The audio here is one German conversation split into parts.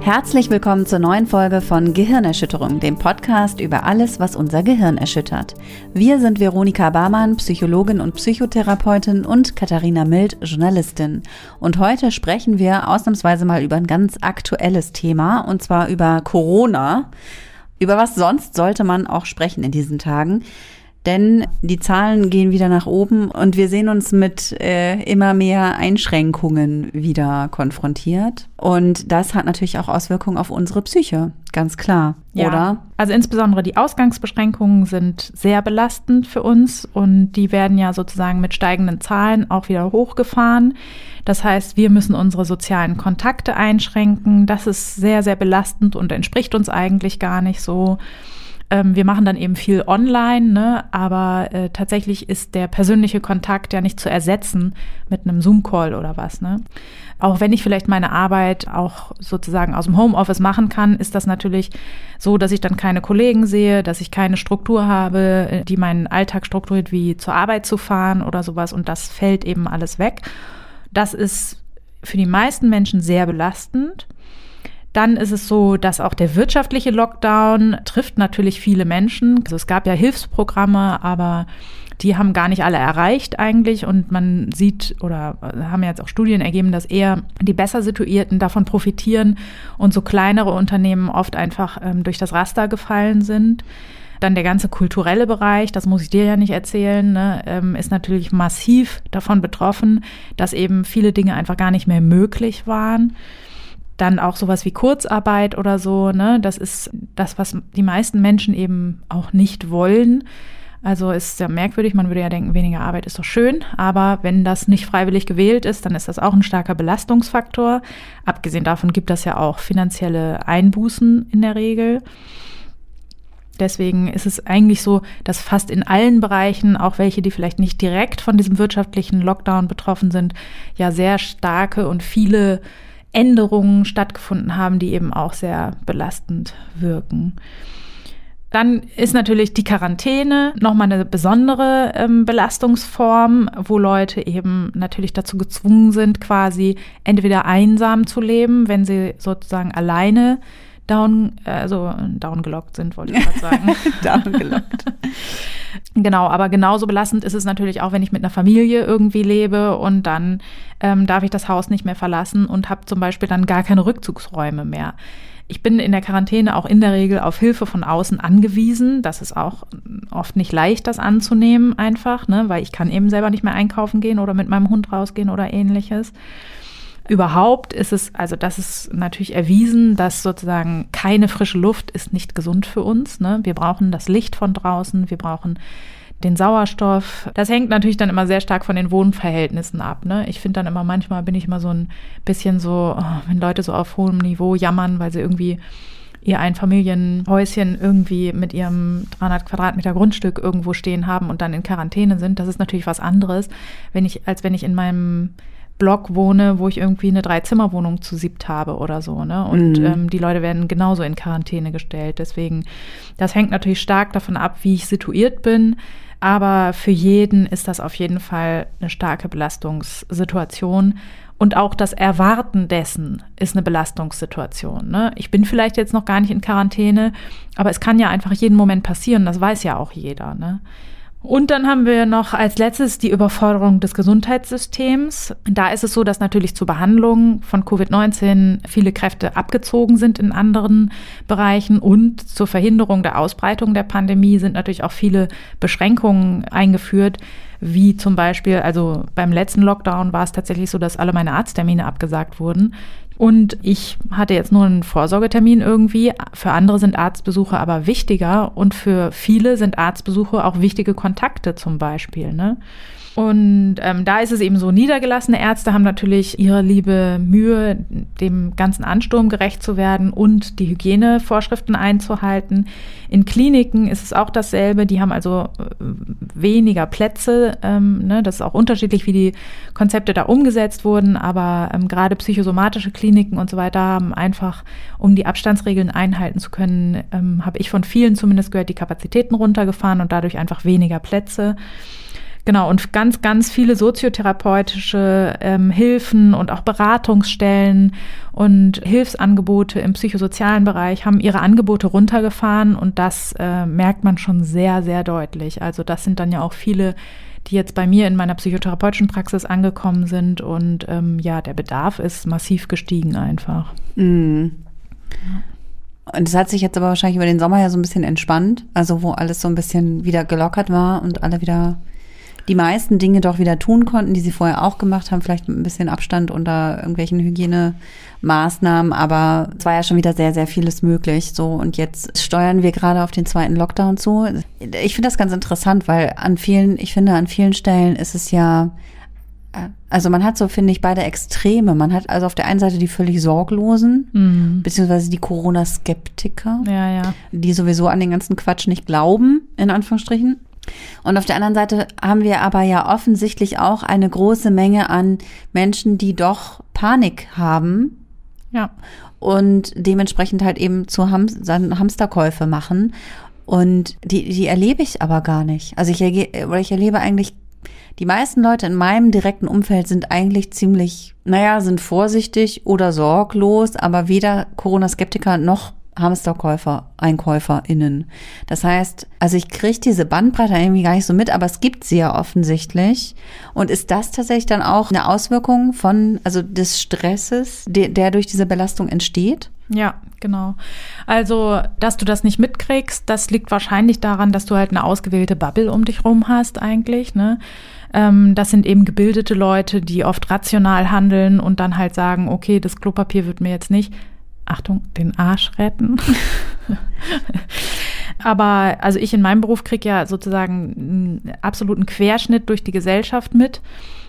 Herzlich willkommen zur neuen Folge von Gehirnerschütterung, dem Podcast über alles, was unser Gehirn erschüttert. Wir sind Veronika Barmann, Psychologin und Psychotherapeutin und Katharina Mild, Journalistin. Und heute sprechen wir ausnahmsweise mal über ein ganz aktuelles Thema, und zwar über Corona. Über was sonst sollte man auch sprechen in diesen Tagen? denn die Zahlen gehen wieder nach oben und wir sehen uns mit äh, immer mehr Einschränkungen wieder konfrontiert. Und das hat natürlich auch Auswirkungen auf unsere Psyche, ganz klar, ja. oder? Also insbesondere die Ausgangsbeschränkungen sind sehr belastend für uns und die werden ja sozusagen mit steigenden Zahlen auch wieder hochgefahren. Das heißt, wir müssen unsere sozialen Kontakte einschränken. Das ist sehr, sehr belastend und entspricht uns eigentlich gar nicht so. Ähm, wir machen dann eben viel online, ne? aber äh, tatsächlich ist der persönliche Kontakt ja nicht zu ersetzen mit einem Zoom-Call oder was. Ne? Auch wenn ich vielleicht meine Arbeit auch sozusagen aus dem Homeoffice machen kann, ist das natürlich so, dass ich dann keine Kollegen sehe, dass ich keine Struktur habe, äh, die meinen Alltag strukturiert, wie zur Arbeit zu fahren oder sowas. Und das fällt eben alles weg. Das ist für die meisten Menschen sehr belastend. Dann ist es so, dass auch der wirtschaftliche Lockdown trifft natürlich viele Menschen. Also es gab ja Hilfsprogramme, aber die haben gar nicht alle erreicht eigentlich und man sieht oder haben jetzt auch Studien ergeben, dass eher die besser situierten davon profitieren und so kleinere Unternehmen oft einfach ähm, durch das Raster gefallen sind. Dann der ganze kulturelle Bereich, das muss ich dir ja nicht erzählen, ne, ähm, ist natürlich massiv davon betroffen, dass eben viele Dinge einfach gar nicht mehr möglich waren dann auch sowas wie Kurzarbeit oder so, ne? Das ist das, was die meisten Menschen eben auch nicht wollen. Also ist ja merkwürdig, man würde ja denken, weniger Arbeit ist doch schön, aber wenn das nicht freiwillig gewählt ist, dann ist das auch ein starker Belastungsfaktor. Abgesehen davon gibt das ja auch finanzielle Einbußen in der Regel. Deswegen ist es eigentlich so, dass fast in allen Bereichen, auch welche, die vielleicht nicht direkt von diesem wirtschaftlichen Lockdown betroffen sind, ja sehr starke und viele Änderungen stattgefunden haben, die eben auch sehr belastend wirken. Dann ist natürlich die Quarantäne nochmal eine besondere ähm, Belastungsform, wo Leute eben natürlich dazu gezwungen sind, quasi entweder einsam zu leben, wenn sie sozusagen alleine down, also down gelockt sind, wollte ich gerade sagen. down gelockt. Genau, aber genauso belastend ist es natürlich auch, wenn ich mit einer Familie irgendwie lebe und dann ähm, darf ich das Haus nicht mehr verlassen und habe zum Beispiel dann gar keine Rückzugsräume mehr. Ich bin in der Quarantäne auch in der Regel auf Hilfe von außen angewiesen. Das ist auch oft nicht leicht, das anzunehmen einfach, ne, weil ich kann eben selber nicht mehr einkaufen gehen oder mit meinem Hund rausgehen oder ähnliches. Überhaupt ist es, also das ist natürlich erwiesen, dass sozusagen keine frische Luft ist nicht gesund für uns. Ne? Wir brauchen das Licht von draußen, wir brauchen den Sauerstoff. Das hängt natürlich dann immer sehr stark von den Wohnverhältnissen ab. Ne? Ich finde dann immer, manchmal bin ich immer so ein bisschen so, oh, wenn Leute so auf hohem Niveau jammern, weil sie irgendwie ihr Einfamilienhäuschen irgendwie mit ihrem 300 Quadratmeter Grundstück irgendwo stehen haben und dann in Quarantäne sind. Das ist natürlich was anderes, wenn ich, als wenn ich in meinem Block wohne, wo ich irgendwie eine Dreizimmerwohnung zu siebt habe oder so. Ne? Und mhm. ähm, die Leute werden genauso in Quarantäne gestellt. Deswegen, das hängt natürlich stark davon ab, wie ich situiert bin. Aber für jeden ist das auf jeden Fall eine starke Belastungssituation. Und auch das Erwarten dessen ist eine Belastungssituation. Ne? Ich bin vielleicht jetzt noch gar nicht in Quarantäne, aber es kann ja einfach jeden Moment passieren. Das weiß ja auch jeder. Ne? Und dann haben wir noch als letztes die Überforderung des Gesundheitssystems. Da ist es so, dass natürlich zur Behandlung von Covid-19 viele Kräfte abgezogen sind in anderen Bereichen und zur Verhinderung der Ausbreitung der Pandemie sind natürlich auch viele Beschränkungen eingeführt, wie zum Beispiel, also beim letzten Lockdown war es tatsächlich so, dass alle meine Arzttermine abgesagt wurden. Und ich hatte jetzt nur einen Vorsorgetermin irgendwie. Für andere sind Arztbesuche aber wichtiger und für viele sind Arztbesuche auch wichtige Kontakte zum Beispiel. Ne? Und ähm, da ist es eben so, niedergelassene Ärzte haben natürlich ihre liebe Mühe, dem ganzen Ansturm gerecht zu werden und die Hygienevorschriften einzuhalten. In Kliniken ist es auch dasselbe. Die haben also äh, weniger Plätze. Ähm, ne? Das ist auch unterschiedlich, wie die Konzepte da umgesetzt wurden. Aber ähm, gerade psychosomatische Kliniken und so weiter haben einfach, um die Abstandsregeln einhalten zu können, ähm, habe ich von vielen zumindest gehört, die Kapazitäten runtergefahren und dadurch einfach weniger Plätze. Genau, und ganz, ganz viele soziotherapeutische ähm, Hilfen und auch Beratungsstellen und Hilfsangebote im psychosozialen Bereich haben ihre Angebote runtergefahren und das äh, merkt man schon sehr, sehr deutlich. Also das sind dann ja auch viele, die jetzt bei mir in meiner psychotherapeutischen Praxis angekommen sind und ähm, ja, der Bedarf ist massiv gestiegen einfach. Mm. Und es hat sich jetzt aber wahrscheinlich über den Sommer ja so ein bisschen entspannt, also wo alles so ein bisschen wieder gelockert war und alle wieder die meisten Dinge doch wieder tun konnten, die sie vorher auch gemacht haben, vielleicht mit ein bisschen Abstand unter irgendwelchen Hygienemaßnahmen, aber es war ja schon wieder sehr, sehr vieles möglich. So und jetzt steuern wir gerade auf den zweiten Lockdown zu. Ich finde das ganz interessant, weil an vielen, ich finde, an vielen Stellen ist es ja also man hat so, finde ich, beide Extreme. Man hat also auf der einen Seite die völlig Sorglosen, mhm. beziehungsweise die Corona-Skeptiker, ja, ja. die sowieso an den ganzen Quatsch nicht glauben, in Anführungsstrichen. Und auf der anderen Seite haben wir aber ja offensichtlich auch eine große Menge an Menschen, die doch Panik haben. Ja. Und dementsprechend halt eben zu Ham Hamsterkäufe machen. Und die, die erlebe ich aber gar nicht. Also ich, oder ich erlebe eigentlich, die meisten Leute in meinem direkten Umfeld sind eigentlich ziemlich, naja, sind vorsichtig oder sorglos, aber weder Corona-Skeptiker noch Hamsterkäufer, EinkäuferInnen. Das heißt, also ich kriege diese Bandbreite irgendwie gar nicht so mit, aber es gibt sie ja offensichtlich. Und ist das tatsächlich dann auch eine Auswirkung von, also des Stresses, der, der durch diese Belastung entsteht? Ja, genau. Also, dass du das nicht mitkriegst, das liegt wahrscheinlich daran, dass du halt eine ausgewählte Bubble um dich rum hast eigentlich, ne? Ähm, das sind eben gebildete Leute, die oft rational handeln und dann halt sagen, okay, das Klopapier wird mir jetzt nicht Achtung, den Arsch retten. Aber also ich in meinem Beruf kriege ja sozusagen einen absoluten Querschnitt durch die Gesellschaft mit.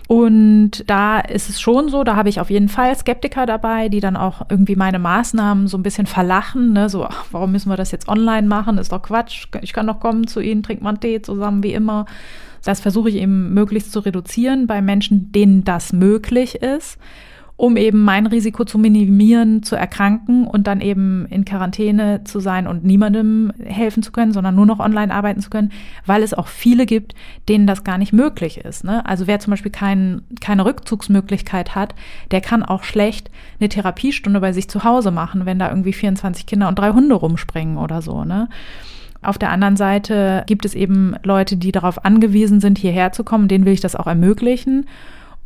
Und da ist es schon so, da habe ich auf jeden Fall Skeptiker dabei, die dann auch irgendwie meine Maßnahmen so ein bisschen verlachen. Ne? So, ach, warum müssen wir das jetzt online machen? Ist doch Quatsch. Ich kann doch kommen zu Ihnen, trinkt man Tee zusammen wie immer. Das versuche ich eben möglichst zu reduzieren bei Menschen, denen das möglich ist um eben mein Risiko zu minimieren, zu erkranken und dann eben in Quarantäne zu sein und niemandem helfen zu können, sondern nur noch online arbeiten zu können, weil es auch viele gibt, denen das gar nicht möglich ist. Ne? Also wer zum Beispiel kein, keine Rückzugsmöglichkeit hat, der kann auch schlecht eine Therapiestunde bei sich zu Hause machen, wenn da irgendwie 24 Kinder und drei Hunde rumspringen oder so. Ne? Auf der anderen Seite gibt es eben Leute, die darauf angewiesen sind, hierher zu kommen, denen will ich das auch ermöglichen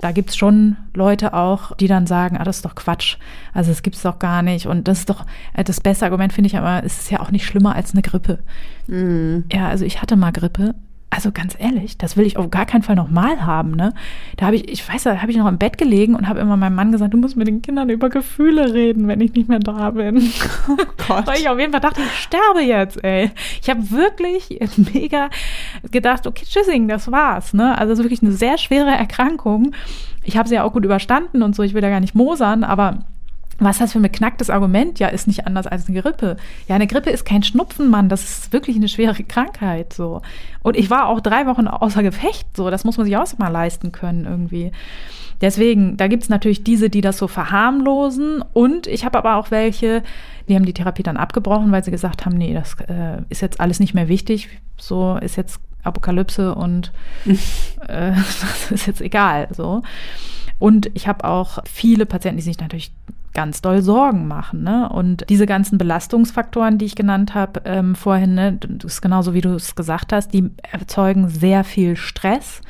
da gibt's schon Leute auch, die dann sagen, ah, das ist doch Quatsch. Also das gibt's doch gar nicht. Und das ist doch äh, das beste Argument, finde ich aber, es ist ja auch nicht schlimmer als eine Grippe. Mm. Ja, also ich hatte mal Grippe also ganz ehrlich, das will ich auf gar keinen Fall nochmal haben. Ne? Da habe ich, ich weiß, da habe ich noch im Bett gelegen und habe immer meinem Mann gesagt, du musst mit den Kindern über Gefühle reden, wenn ich nicht mehr da bin. Oh Gott. Weil ich auf jeden Fall dachte, ich sterbe jetzt, ey. Ich habe wirklich mega gedacht, okay, tschüssing, das war's. Ne? Also es ist wirklich eine sehr schwere Erkrankung. Ich habe sie ja auch gut überstanden und so, ich will da gar nicht mosern, aber was ist das für ein beknacktes Argument? Ja, ist nicht anders als eine Grippe. Ja, eine Grippe ist kein Schnupfen, Mann. Das ist wirklich eine schwere Krankheit, so. Und ich war auch drei Wochen außer Gefecht, so. Das muss man sich auch mal leisten können, irgendwie. Deswegen, da gibt's natürlich diese, die das so verharmlosen. Und ich habe aber auch welche, die haben die Therapie dann abgebrochen, weil sie gesagt haben, nee, das äh, ist jetzt alles nicht mehr wichtig. So ist jetzt Apokalypse und äh, das ist jetzt egal, so. Und ich habe auch viele Patienten, die sich natürlich ganz doll Sorgen machen. Ne? Und diese ganzen Belastungsfaktoren, die ich genannt habe ähm, vorhin, ne, das ist genauso wie du es gesagt hast, die erzeugen sehr viel Stress.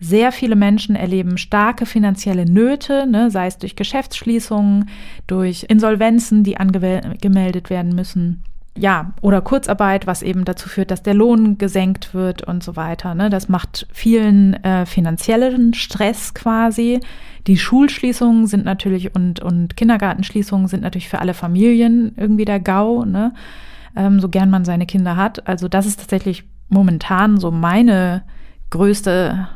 Sehr viele Menschen erleben starke finanzielle Nöte, ne, sei es durch Geschäftsschließungen, durch Insolvenzen, die angemeldet werden müssen. Ja, oder Kurzarbeit, was eben dazu führt, dass der Lohn gesenkt wird und so weiter. Ne? Das macht vielen äh, finanziellen Stress quasi. Die Schulschließungen sind natürlich und, und Kindergartenschließungen sind natürlich für alle Familien irgendwie der GAU, ne? Ähm, so gern man seine Kinder hat. Also das ist tatsächlich momentan so meine größte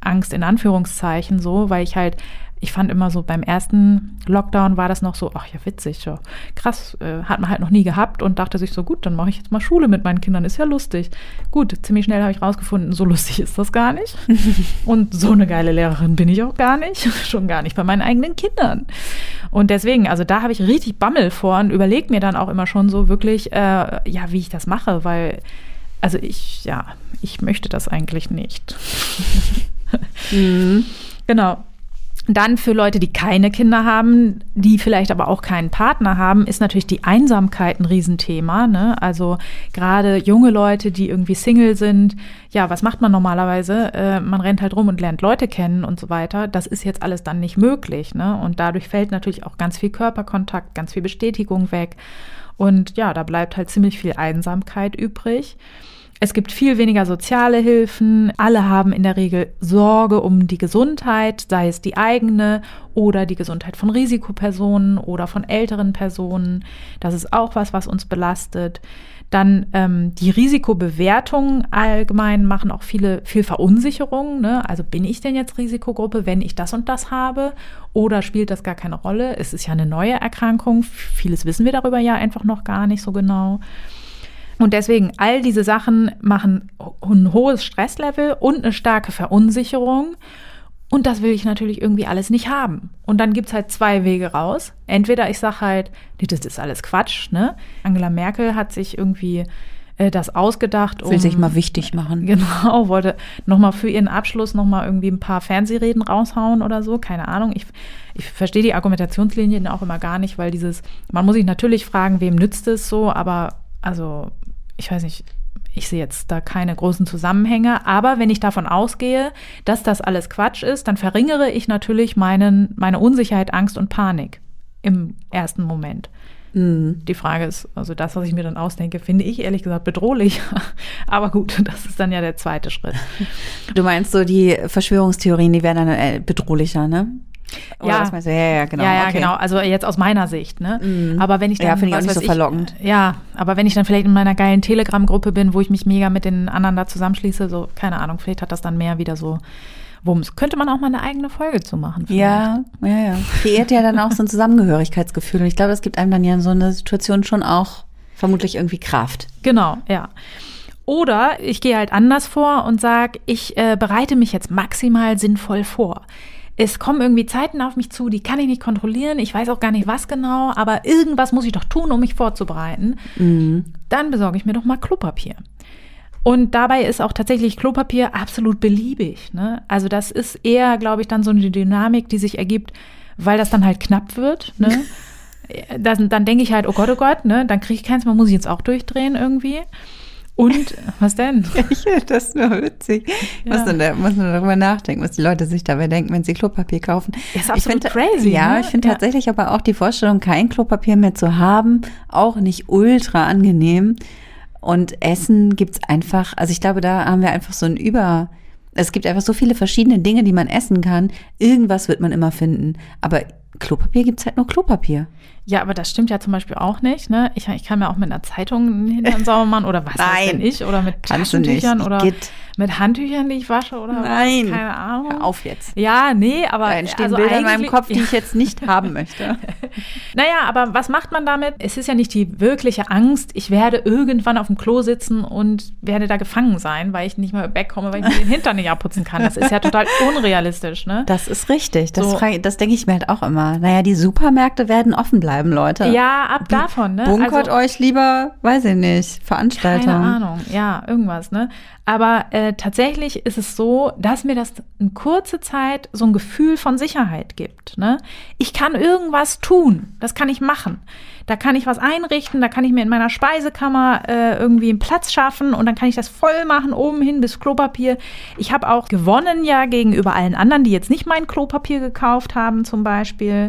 Angst in Anführungszeichen so, weil ich halt ich fand immer so beim ersten Lockdown war das noch so, ach ja, witzig, ja, krass, äh, hat man halt noch nie gehabt und dachte sich so, gut, dann mache ich jetzt mal Schule mit meinen Kindern, ist ja lustig. Gut, ziemlich schnell habe ich rausgefunden, so lustig ist das gar nicht. und so eine geile Lehrerin bin ich auch gar nicht, schon gar nicht bei meinen eigenen Kindern. Und deswegen, also da habe ich richtig Bammel vor und überlege mir dann auch immer schon so wirklich, äh, ja, wie ich das mache, weil, also ich, ja, ich möchte das eigentlich nicht. mhm. Genau. Dann für Leute, die keine Kinder haben, die vielleicht aber auch keinen Partner haben, ist natürlich die Einsamkeit ein Riesenthema. Ne? Also gerade junge Leute, die irgendwie Single sind, ja, was macht man normalerweise? Äh, man rennt halt rum und lernt Leute kennen und so weiter. Das ist jetzt alles dann nicht möglich. Ne? Und dadurch fällt natürlich auch ganz viel Körperkontakt, ganz viel Bestätigung weg. Und ja, da bleibt halt ziemlich viel Einsamkeit übrig. Es gibt viel weniger soziale Hilfen. Alle haben in der Regel Sorge um die Gesundheit, sei es die eigene oder die Gesundheit von Risikopersonen oder von älteren Personen. Das ist auch was, was uns belastet. Dann ähm, die Risikobewertung allgemein machen auch viele viel Verunsicherung. Ne? Also bin ich denn jetzt Risikogruppe, wenn ich das und das habe? Oder spielt das gar keine Rolle? Es ist ja eine neue Erkrankung. Vieles wissen wir darüber ja einfach noch gar nicht so genau. Und deswegen, all diese Sachen machen ein hohes Stresslevel und eine starke Verunsicherung. Und das will ich natürlich irgendwie alles nicht haben. Und dann gibt es halt zwei Wege raus. Entweder ich sage halt, das ist alles Quatsch. Ne? Angela Merkel hat sich irgendwie äh, das ausgedacht. Um, will sich mal wichtig machen. Genau, wollte nochmal für ihren Abschluss nochmal irgendwie ein paar Fernsehreden raushauen oder so. Keine Ahnung. Ich, ich verstehe die Argumentationslinien auch immer gar nicht, weil dieses, man muss sich natürlich fragen, wem nützt es so, aber also ich weiß nicht, ich sehe jetzt da keine großen Zusammenhänge, aber wenn ich davon ausgehe, dass das alles Quatsch ist, dann verringere ich natürlich meinen, meine Unsicherheit, Angst und Panik im ersten Moment. Mhm. Die Frage ist, also das, was ich mir dann ausdenke, finde ich ehrlich gesagt bedrohlich. Aber gut, das ist dann ja der zweite Schritt. Du meinst so, die Verschwörungstheorien, die werden dann äh, bedrohlicher, ne? Oder ja. was meinst du? Ja, ja, genau. Ja, ja, okay. genau. Also jetzt aus meiner Sicht, ne? Mhm. Aber wenn ich dann. Ja, finde ich auch nicht so ich, verlockend. Ja, aber wenn ich dann vielleicht in meiner geilen Telegram-Gruppe bin, wo ich mich mega mit den anderen da zusammenschließe, so, keine Ahnung, vielleicht hat das dann mehr wieder so Wumms. Könnte man auch mal eine eigene Folge zu machen. Vielleicht. Ja, ja, ja. Kreiert ja dann auch so ein Zusammengehörigkeitsgefühl. Und ich glaube, es gibt einem dann ja in so einer Situation schon auch vermutlich irgendwie Kraft. Genau, ja. Oder ich gehe halt anders vor und sage, ich äh, bereite mich jetzt maximal sinnvoll vor es kommen irgendwie Zeiten auf mich zu, die kann ich nicht kontrollieren. Ich weiß auch gar nicht, was genau, aber irgendwas muss ich doch tun, um mich vorzubereiten. Mhm. Dann besorge ich mir doch mal Klopapier. Und dabei ist auch tatsächlich Klopapier absolut beliebig. Ne? Also das ist eher, glaube ich, dann so eine Dynamik, die sich ergibt, weil das dann halt knapp wird. Ne? das, dann denke ich halt, oh Gott, oh Gott, ne? dann kriege ich keins, man muss ich jetzt auch durchdrehen irgendwie. Und was denn? ich das nur witzig. Ja. Muss, man da, muss man darüber nachdenken, was die Leute sich dabei denken, wenn sie Klopapier kaufen. Das ist absolut ich find, crazy. Ja, ne? ich finde ja. tatsächlich aber auch die Vorstellung, kein Klopapier mehr zu haben, auch nicht ultra angenehm. Und Essen gibt's einfach, also ich glaube, da haben wir einfach so ein Über. Es gibt einfach so viele verschiedene Dinge, die man essen kann. Irgendwas wird man immer finden. Aber Klopapier gibt's halt nur Klopapier. Ja, aber das stimmt ja zum Beispiel auch nicht. Ne? Ich, ich kann mir auch mit einer Zeitung hinter den Sauermann oder was Nein, denn ich oder mit Taschentüchern oder Geht. Mit Handtüchern, die ich wasche oder Nein. Was? keine Ahnung. Hör auf jetzt. Ja, nee, aber da entstehen also Bilder in meinem Kopf, die ich jetzt nicht haben möchte. naja, aber was macht man damit? Es ist ja nicht die wirkliche Angst, ich werde irgendwann auf dem Klo sitzen und werde da gefangen sein, weil ich nicht mehr wegkomme, weil ich mir den Hintern nicht abputzen kann. Das ist ja total unrealistisch, ne? Das ist richtig. Das, so. das denke ich mir halt auch immer. Naja, die Supermärkte werden offen bleiben Leute. Ja, ab davon, ne? Bunkert also, euch lieber, weiß ich nicht, Veranstalter. Keine Ahnung, ja, irgendwas, ne? Aber äh, tatsächlich ist es so, dass mir das in kurze Zeit so ein Gefühl von Sicherheit gibt. Ne? Ich kann irgendwas tun, das kann ich machen. Da kann ich was einrichten, da kann ich mir in meiner Speisekammer äh, irgendwie einen Platz schaffen und dann kann ich das voll machen, oben hin bis Klopapier. Ich habe auch gewonnen ja gegenüber allen anderen, die jetzt nicht mein Klopapier gekauft haben zum Beispiel.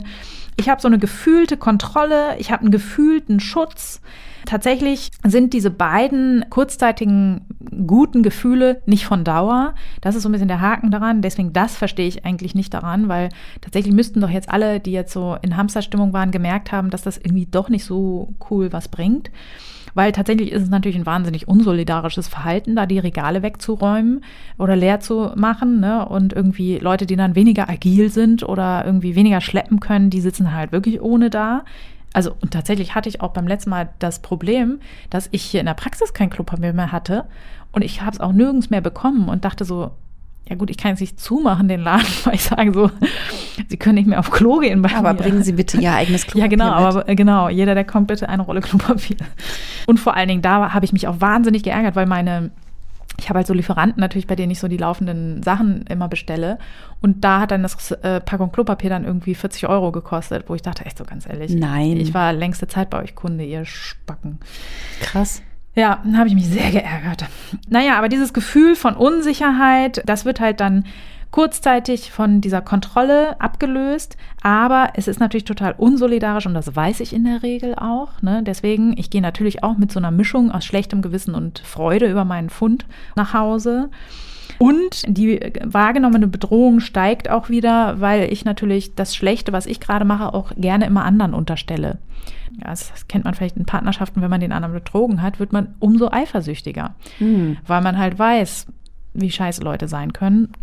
Ich habe so eine gefühlte Kontrolle, ich habe einen gefühlten Schutz. Tatsächlich sind diese beiden kurzzeitigen guten Gefühle nicht von Dauer. Das ist so ein bisschen der Haken daran. Deswegen, das verstehe ich eigentlich nicht daran, weil tatsächlich müssten doch jetzt alle, die jetzt so in Hamsterstimmung waren, gemerkt haben, dass das irgendwie doch nicht so cool was bringt. weil tatsächlich ist es natürlich ein wahnsinnig unsolidarisches Verhalten, da die Regale wegzuräumen oder leer zu machen. Ne? Und irgendwie Leute, die dann weniger agil sind oder irgendwie weniger schleppen können, die sitzen halt wirklich ohne da. Also, und tatsächlich hatte ich auch beim letzten Mal das Problem, dass ich hier in der Praxis kein Klopapier mehr hatte und ich habe es auch nirgends mehr bekommen und dachte so, ja gut, ich kann jetzt nicht zumachen den Laden, weil ich sage so, Sie können nicht mehr auf Klo gehen bei Aber mir. bringen Sie bitte Ihr eigenes Klopapier Ja, genau, mit. aber äh, genau, jeder, der kommt, bitte eine Rolle Klopapier. Und vor allen Dingen, da habe ich mich auch wahnsinnig geärgert, weil meine, ich habe halt so Lieferanten natürlich, bei denen ich so die laufenden Sachen immer bestelle. Und da hat dann das äh, Packung Klopapier dann irgendwie 40 Euro gekostet, wo ich dachte, echt so ganz ehrlich. Nein. Ich war längste Zeit bei euch Kunde, ihr Spacken. Krass. Ja, dann habe ich mich sehr geärgert. Naja, aber dieses Gefühl von Unsicherheit, das wird halt dann kurzzeitig von dieser Kontrolle abgelöst, aber es ist natürlich total unsolidarisch und das weiß ich in der Regel auch. Ne? Deswegen, ich gehe natürlich auch mit so einer Mischung aus schlechtem Gewissen und Freude über meinen Fund nach Hause. Und die wahrgenommene Bedrohung steigt auch wieder, weil ich natürlich das Schlechte, was ich gerade mache, auch gerne immer anderen unterstelle. Ja, das kennt man vielleicht in Partnerschaften, wenn man den anderen betrogen hat, wird man umso eifersüchtiger, Hm. weil man halt weiß, wie scheiße Leute sein können,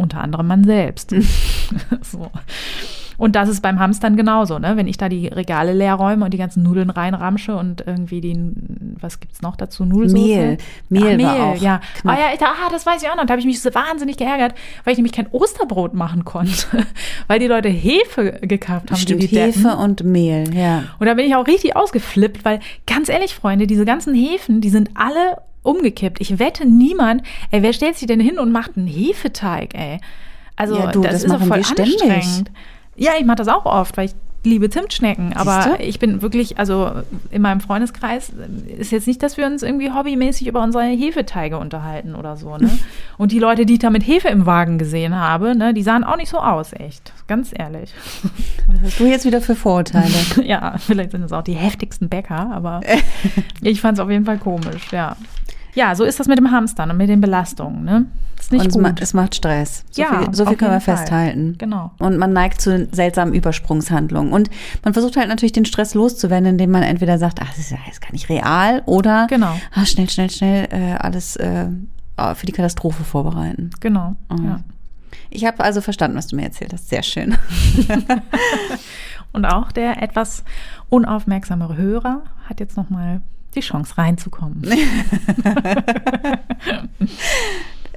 unter anderem man selbst. so. Und das ist beim Hamstern genauso, ne? Wenn ich da die Regale leer räume und die ganzen Nudeln reinramsche und irgendwie die, was gibt's noch dazu? Nudelsoße? Mehl. Mehl war Mehl, auch ja. knapp. Ah, ja, ich, ah, das weiß ich auch noch. Da habe ich mich so wahnsinnig geärgert, weil ich nämlich kein Osterbrot machen konnte, weil die Leute Hefe gekauft haben. Stimmt, die die Deppen. Hefe und Mehl, ja. Und da bin ich auch richtig ausgeflippt, weil ganz ehrlich, Freunde, diese ganzen Hefen, die sind alle umgekippt. Ich wette niemand, ey, wer stellt sich denn hin und macht einen Hefeteig, ey? Also Ja, du, das, das ist doch voll ständig. anstrengend. Ja, ich mache das auch oft, weil ich liebe Zimtschnecken, aber ich bin wirklich, also in meinem Freundeskreis ist jetzt nicht, dass wir uns irgendwie hobbymäßig über unsere Hefeteige unterhalten oder so, ne? Und die Leute, die ich da mit Hefe im Wagen gesehen habe, ne, die sahen auch nicht so aus, echt. Ganz ehrlich. Was hast du jetzt wieder für Vorurteile? Ja, vielleicht sind es auch die heftigsten Bäcker, aber ich fand es auf jeden Fall komisch, ja. Ja, so ist das mit dem Hamstern und mit den Belastungen, ne? Ist nicht und es, gut. es macht Stress. So Ja, viel, so viel können wir Fall. festhalten. Genau. Und man neigt zu seltsamen Übersprungshandlungen. Und man versucht halt natürlich den Stress loszuwerden, indem man entweder sagt, ach, das ist ja jetzt gar nicht real, oder Genau. ah, schnell, schnell, schnell äh, alles äh, für die Katastrophe vorbereiten. Genau. Mhm. Ja. Ich habe also verstanden, was du mir erzählt hast. Sehr schön. Und auch der etwas unaufmerksamere Hörer hat jetzt nochmal die Chance reinzukommen.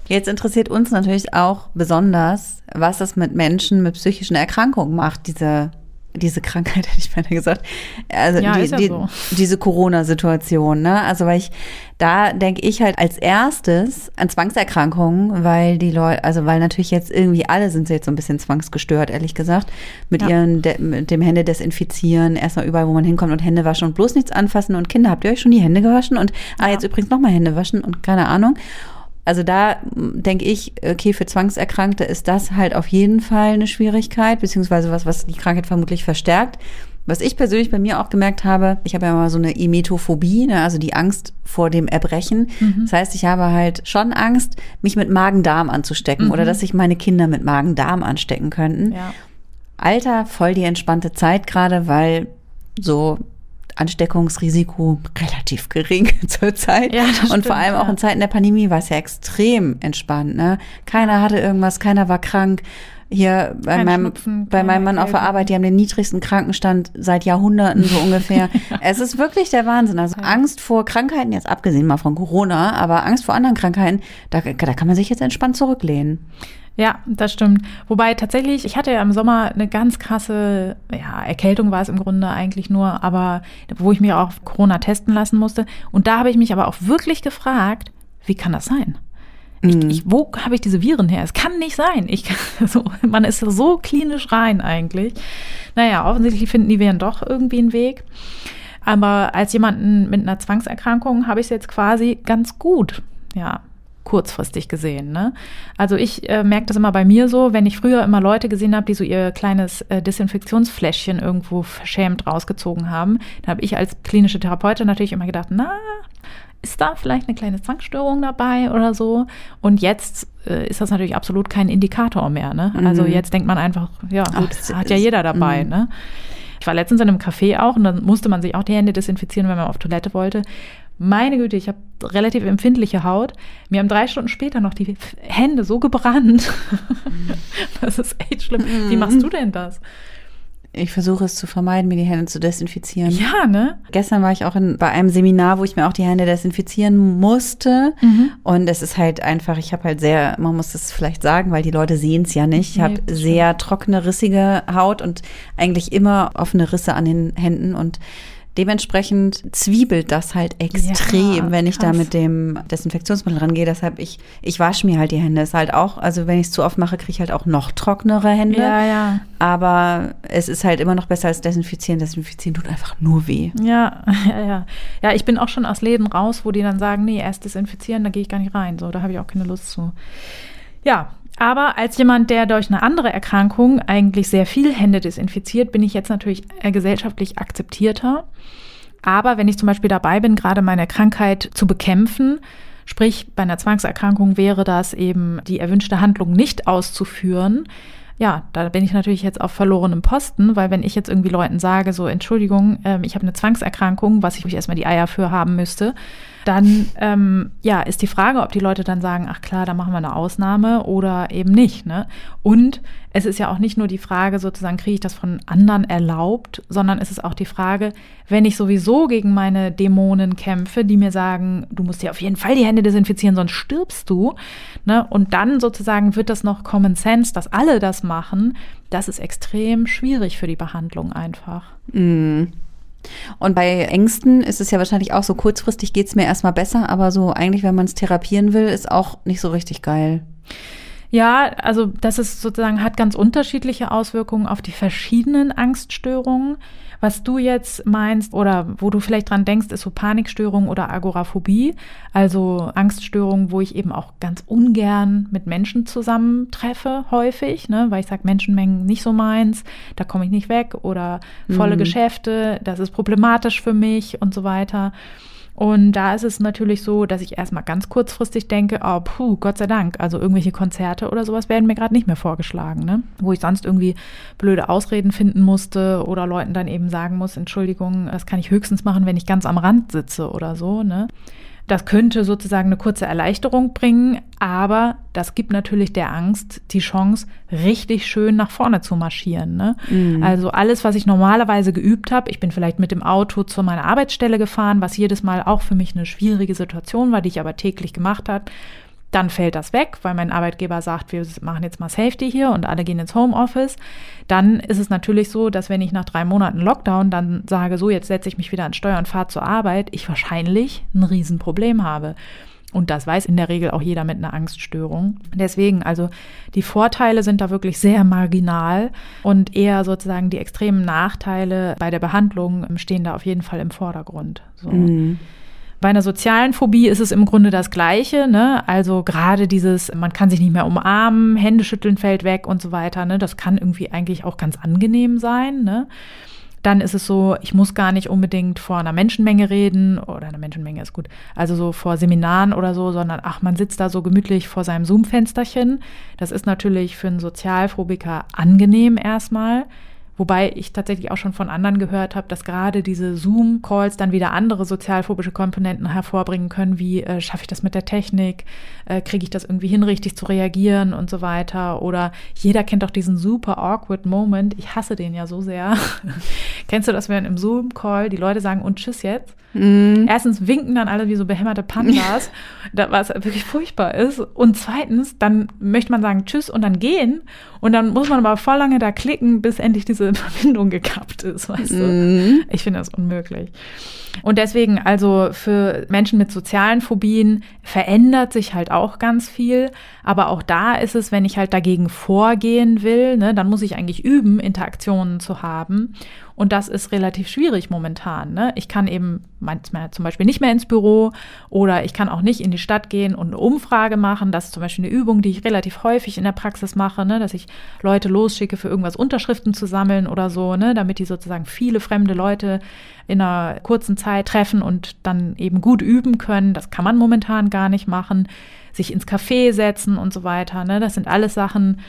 Jetzt interessiert uns natürlich auch besonders, was das mit Menschen mit psychischen Erkrankungen macht, diese, diese Krankheit, hätte ich beinahe gesagt. Also Ja, die, ja die, so. diese Corona-Situation, ne? Also weil ich, da denke ich halt als erstes an Zwangserkrankungen, weil die Leute, also weil natürlich jetzt irgendwie alle sind jetzt so ein bisschen zwangsgestört, ehrlich gesagt, mit Ja. ihren, de, mit dem Hände desinfizieren, erstmal überall, wo man hinkommt und Hände waschen und bloß nichts anfassen und Kinder, habt ihr euch schon die Hände gewaschen und, ah, jetzt übrigens nochmal Hände waschen und keine Ahnung. Also da denke ich, okay, für Zwangserkrankte ist das halt auf jeden Fall eine Schwierigkeit, beziehungsweise was, was die Krankheit vermutlich verstärkt. Was ich persönlich bei mir auch gemerkt habe, ich habe ja mal so eine Emetophobie, ne, also die Angst vor dem Erbrechen. Das heißt, ich habe halt schon Angst, mich mit Magen-Darm anzustecken oder dass sich meine Kinder mit Magen-Darm anstecken könnten. Ja. Alter, voll die entspannte Zeit gerade, weil so Ansteckungsrisiko relativ gering zurzeit. Ja, und stimmt, vor allem auch ja. in Zeiten der Pandemie war es ja extrem entspannt. Ne? Keiner hatte irgendwas, keiner war krank. Hier bei Kein meinem, Schnupfen, bei meinem Mann auf der. Arbeit, die haben den niedrigsten Krankenstand seit Jahrhunderten so ungefähr. Es ist wirklich der Wahnsinn. Also Angst vor Krankheiten, jetzt abgesehen mal von Corona, aber Angst vor anderen Krankheiten, da, da kann man sich jetzt entspannt zurücklehnen. Ja, das stimmt. Wobei tatsächlich, ich hatte ja im Sommer eine ganz krasse, ja, Erkältung war es im Grunde eigentlich nur, aber wo ich mich auch auf Corona testen lassen musste. Und da habe ich mich aber auch wirklich gefragt, wie kann das sein? Ich, ich, wo habe ich diese Viren her? Es kann nicht sein. Ich, so, man ist so klinisch rein eigentlich. Naja, offensichtlich finden die Viren doch irgendwie einen Weg. Aber als jemanden mit einer Zwangserkrankung habe ich es jetzt quasi ganz gut, ja, kurzfristig gesehen. Ne? Also ich äh, merke das immer bei mir so, wenn ich früher immer Leute gesehen habe, die so ihr kleines äh, Desinfektionsfläschchen irgendwo verschämt rausgezogen haben, da habe ich als klinische Therapeutin natürlich immer gedacht, na, ist da vielleicht eine kleine Zwangsstörung dabei oder so? Und jetzt äh, ist das natürlich absolut kein Indikator mehr. Ne? Also jetzt denkt man einfach, ja, gut, Ach, hat ja jeder dabei. Ne? Ich war letztens in einem Café auch und dann musste man sich auch die Hände desinfizieren, wenn man auf Toilette wollte. Meine Güte, ich habe relativ empfindliche Haut. Mir haben drei Stunden später noch die Hände so gebrannt. das ist echt schlimm. Wie machst du denn das? Ich versuche es zu vermeiden, mir die Hände zu desinfizieren. Ja, ne? Gestern war ich auch in, bei einem Seminar, wo ich mir auch die Hände desinfizieren musste. Mhm. Und es ist halt einfach, ich habe halt sehr, man muss das vielleicht sagen, weil die Leute sehen es ja nicht. Ich Nee, habe sehr trockene, rissige Haut und eigentlich immer offene Risse an den Händen. Und dementsprechend zwiebelt das halt extrem, Ja, wenn ich da mit dem Desinfektionsmittel rangehe. Deshalb, ich, ich wasche mir halt die Hände. Ist halt auch, also wenn ich es zu oft mache, kriege ich halt auch noch trocknere Hände. Ja, ja. Aber es ist halt immer noch besser als Desinfizieren. Desinfizieren tut einfach nur weh. Ja, ja, ja. Ja, ich bin auch schon aus Läden raus, wo die dann sagen, nee, erst desinfizieren, da gehe ich gar nicht rein. So, da habe ich auch keine Lust zu. Ja, aber als jemand, der durch eine andere Erkrankung eigentlich sehr viel Hände desinfiziert, bin ich jetzt natürlich äh, gesellschaftlich akzeptierter. Aber wenn ich zum Beispiel dabei bin, gerade meine Krankheit zu bekämpfen, sprich bei einer Zwangserkrankung wäre das eben die erwünschte Handlung nicht auszuführen, ja, da bin ich natürlich jetzt auf verlorenem Posten, weil wenn ich jetzt irgendwie Leuten sage, so Entschuldigung, ähm, ich habe eine Zwangserkrankung, was ich erstmal die Eier für haben müsste, dann ähm, ja, ist die Frage, ob die Leute dann sagen, ach klar, da machen wir eine Ausnahme oder eben nicht. Ne? Und es ist ja auch nicht nur die Frage, sozusagen, kriege ich das von anderen erlaubt, sondern es ist auch die Frage, wenn ich sowieso gegen meine Dämonen kämpfe, die mir sagen, du musst dir auf jeden Fall die Hände desinfizieren, sonst stirbst du. Ne? Und dann sozusagen wird das noch Common Sense, dass alle das machen. Das ist extrem schwierig für die Behandlung einfach. Mm. Und bei Ängsten ist es ja wahrscheinlich auch so, kurzfristig geht es mir erstmal besser, aber so eigentlich, wenn man es therapieren will, ist auch nicht so richtig geil. Ja, also das ist sozusagen, hat ganz unterschiedliche Auswirkungen auf die verschiedenen Angststörungen. Was du jetzt meinst oder wo du vielleicht dran denkst, ist so Panikstörung oder Agoraphobie, also Angststörung, wo ich eben auch ganz ungern mit Menschen zusammentreffe, häufig, ne, weil ich sage, Menschenmengen nicht so meins, da komme ich nicht weg oder volle Mhm. Geschäfte, das ist problematisch für mich und so weiter. Und da ist es natürlich so, dass ich erstmal ganz kurzfristig denke, oh, puh, Gott sei Dank, also irgendwelche Konzerte oder sowas werden mir gerade nicht mehr vorgeschlagen, ne? Wo ich sonst irgendwie blöde Ausreden finden musste oder Leuten dann eben sagen muss, Entschuldigung, das kann ich höchstens machen, wenn ich ganz am Rand sitze oder so, ne? Das könnte sozusagen eine kurze Erleichterung bringen, aber das gibt natürlich der Angst die Chance, richtig schön nach vorne zu marschieren. Ne? Also alles, was ich normalerweise geübt habe, ich bin vielleicht mit dem Auto zu meiner Arbeitsstelle gefahren, was jedes Mal auch für mich eine schwierige Situation war, die ich aber täglich gemacht habe. Dann fällt das weg, weil mein Arbeitgeber sagt, wir machen jetzt mal Safety hier und alle gehen ins Homeoffice. Dann ist es natürlich so, dass wenn ich nach drei Monaten Lockdown dann sage, so jetzt setze ich mich wieder an Steuer und fahre zur Arbeit, ich wahrscheinlich ein Riesenproblem habe. Und das weiß in der Regel auch jeder mit einer Angststörung. Deswegen, also die Vorteile sind da wirklich sehr marginal und eher sozusagen die extremen Nachteile bei der Behandlung stehen da auf jeden Fall im Vordergrund. So. Mhm. Bei einer sozialen Phobie ist es im Grunde das Gleiche, ne? Also gerade dieses, man kann sich nicht mehr umarmen, Händeschütteln fällt weg und so weiter, ne? Das kann irgendwie eigentlich auch ganz angenehm sein, ne? Dann ist es so, ich muss gar nicht unbedingt vor einer Menschenmenge reden oder eine Menschenmenge ist gut, also so vor Seminaren oder so, sondern ach, man sitzt da so gemütlich vor seinem Zoom-Fensterchen. Das ist natürlich für einen Sozialphobiker angenehm erstmal. Wobei ich tatsächlich auch schon von anderen gehört habe, dass gerade diese Zoom-Calls dann wieder andere sozialphobische Komponenten hervorbringen können, wie äh, schaffe ich das mit der Technik, äh, kriege ich das irgendwie hin, richtig zu reagieren und so weiter. Oder jeder kennt doch diesen super awkward Moment. Ich hasse den ja so sehr. Kennst du das, wenn im Zoom-Call die Leute sagen, und tschüss jetzt? Mhm. Erstens winken dann alle wie so behämmerte Pandas, da, was wirklich furchtbar ist. Und zweitens, dann möchte man sagen Tschüss und dann gehen. Und dann muss man aber voll lange da klicken, bis endlich diese Verbindung gekappt ist, weißt du? Mhm. Ich finde das unmöglich. Und deswegen, also für Menschen mit sozialen Phobien verändert sich halt auch ganz viel. Aber auch da ist es, wenn ich halt dagegen vorgehen will, ne, dann muss ich eigentlich üben, Interaktionen zu haben. Und das ist relativ schwierig momentan. Ne? Ich kann eben manchmal zum Beispiel nicht mehr ins Büro oder ich kann auch nicht in die Stadt gehen und eine Umfrage machen. Das ist zum Beispiel eine Übung, die ich relativ häufig in der Praxis mache, ne? dass ich Leute losschicke, für irgendwas Unterschriften zu sammeln oder so, ne? damit die sozusagen viele fremde Leute in einer kurzen Zeit treffen und dann eben gut üben können. Das kann man momentan gar nicht machen. Sich ins Café setzen und so weiter. Ne? Das sind alles Sachen,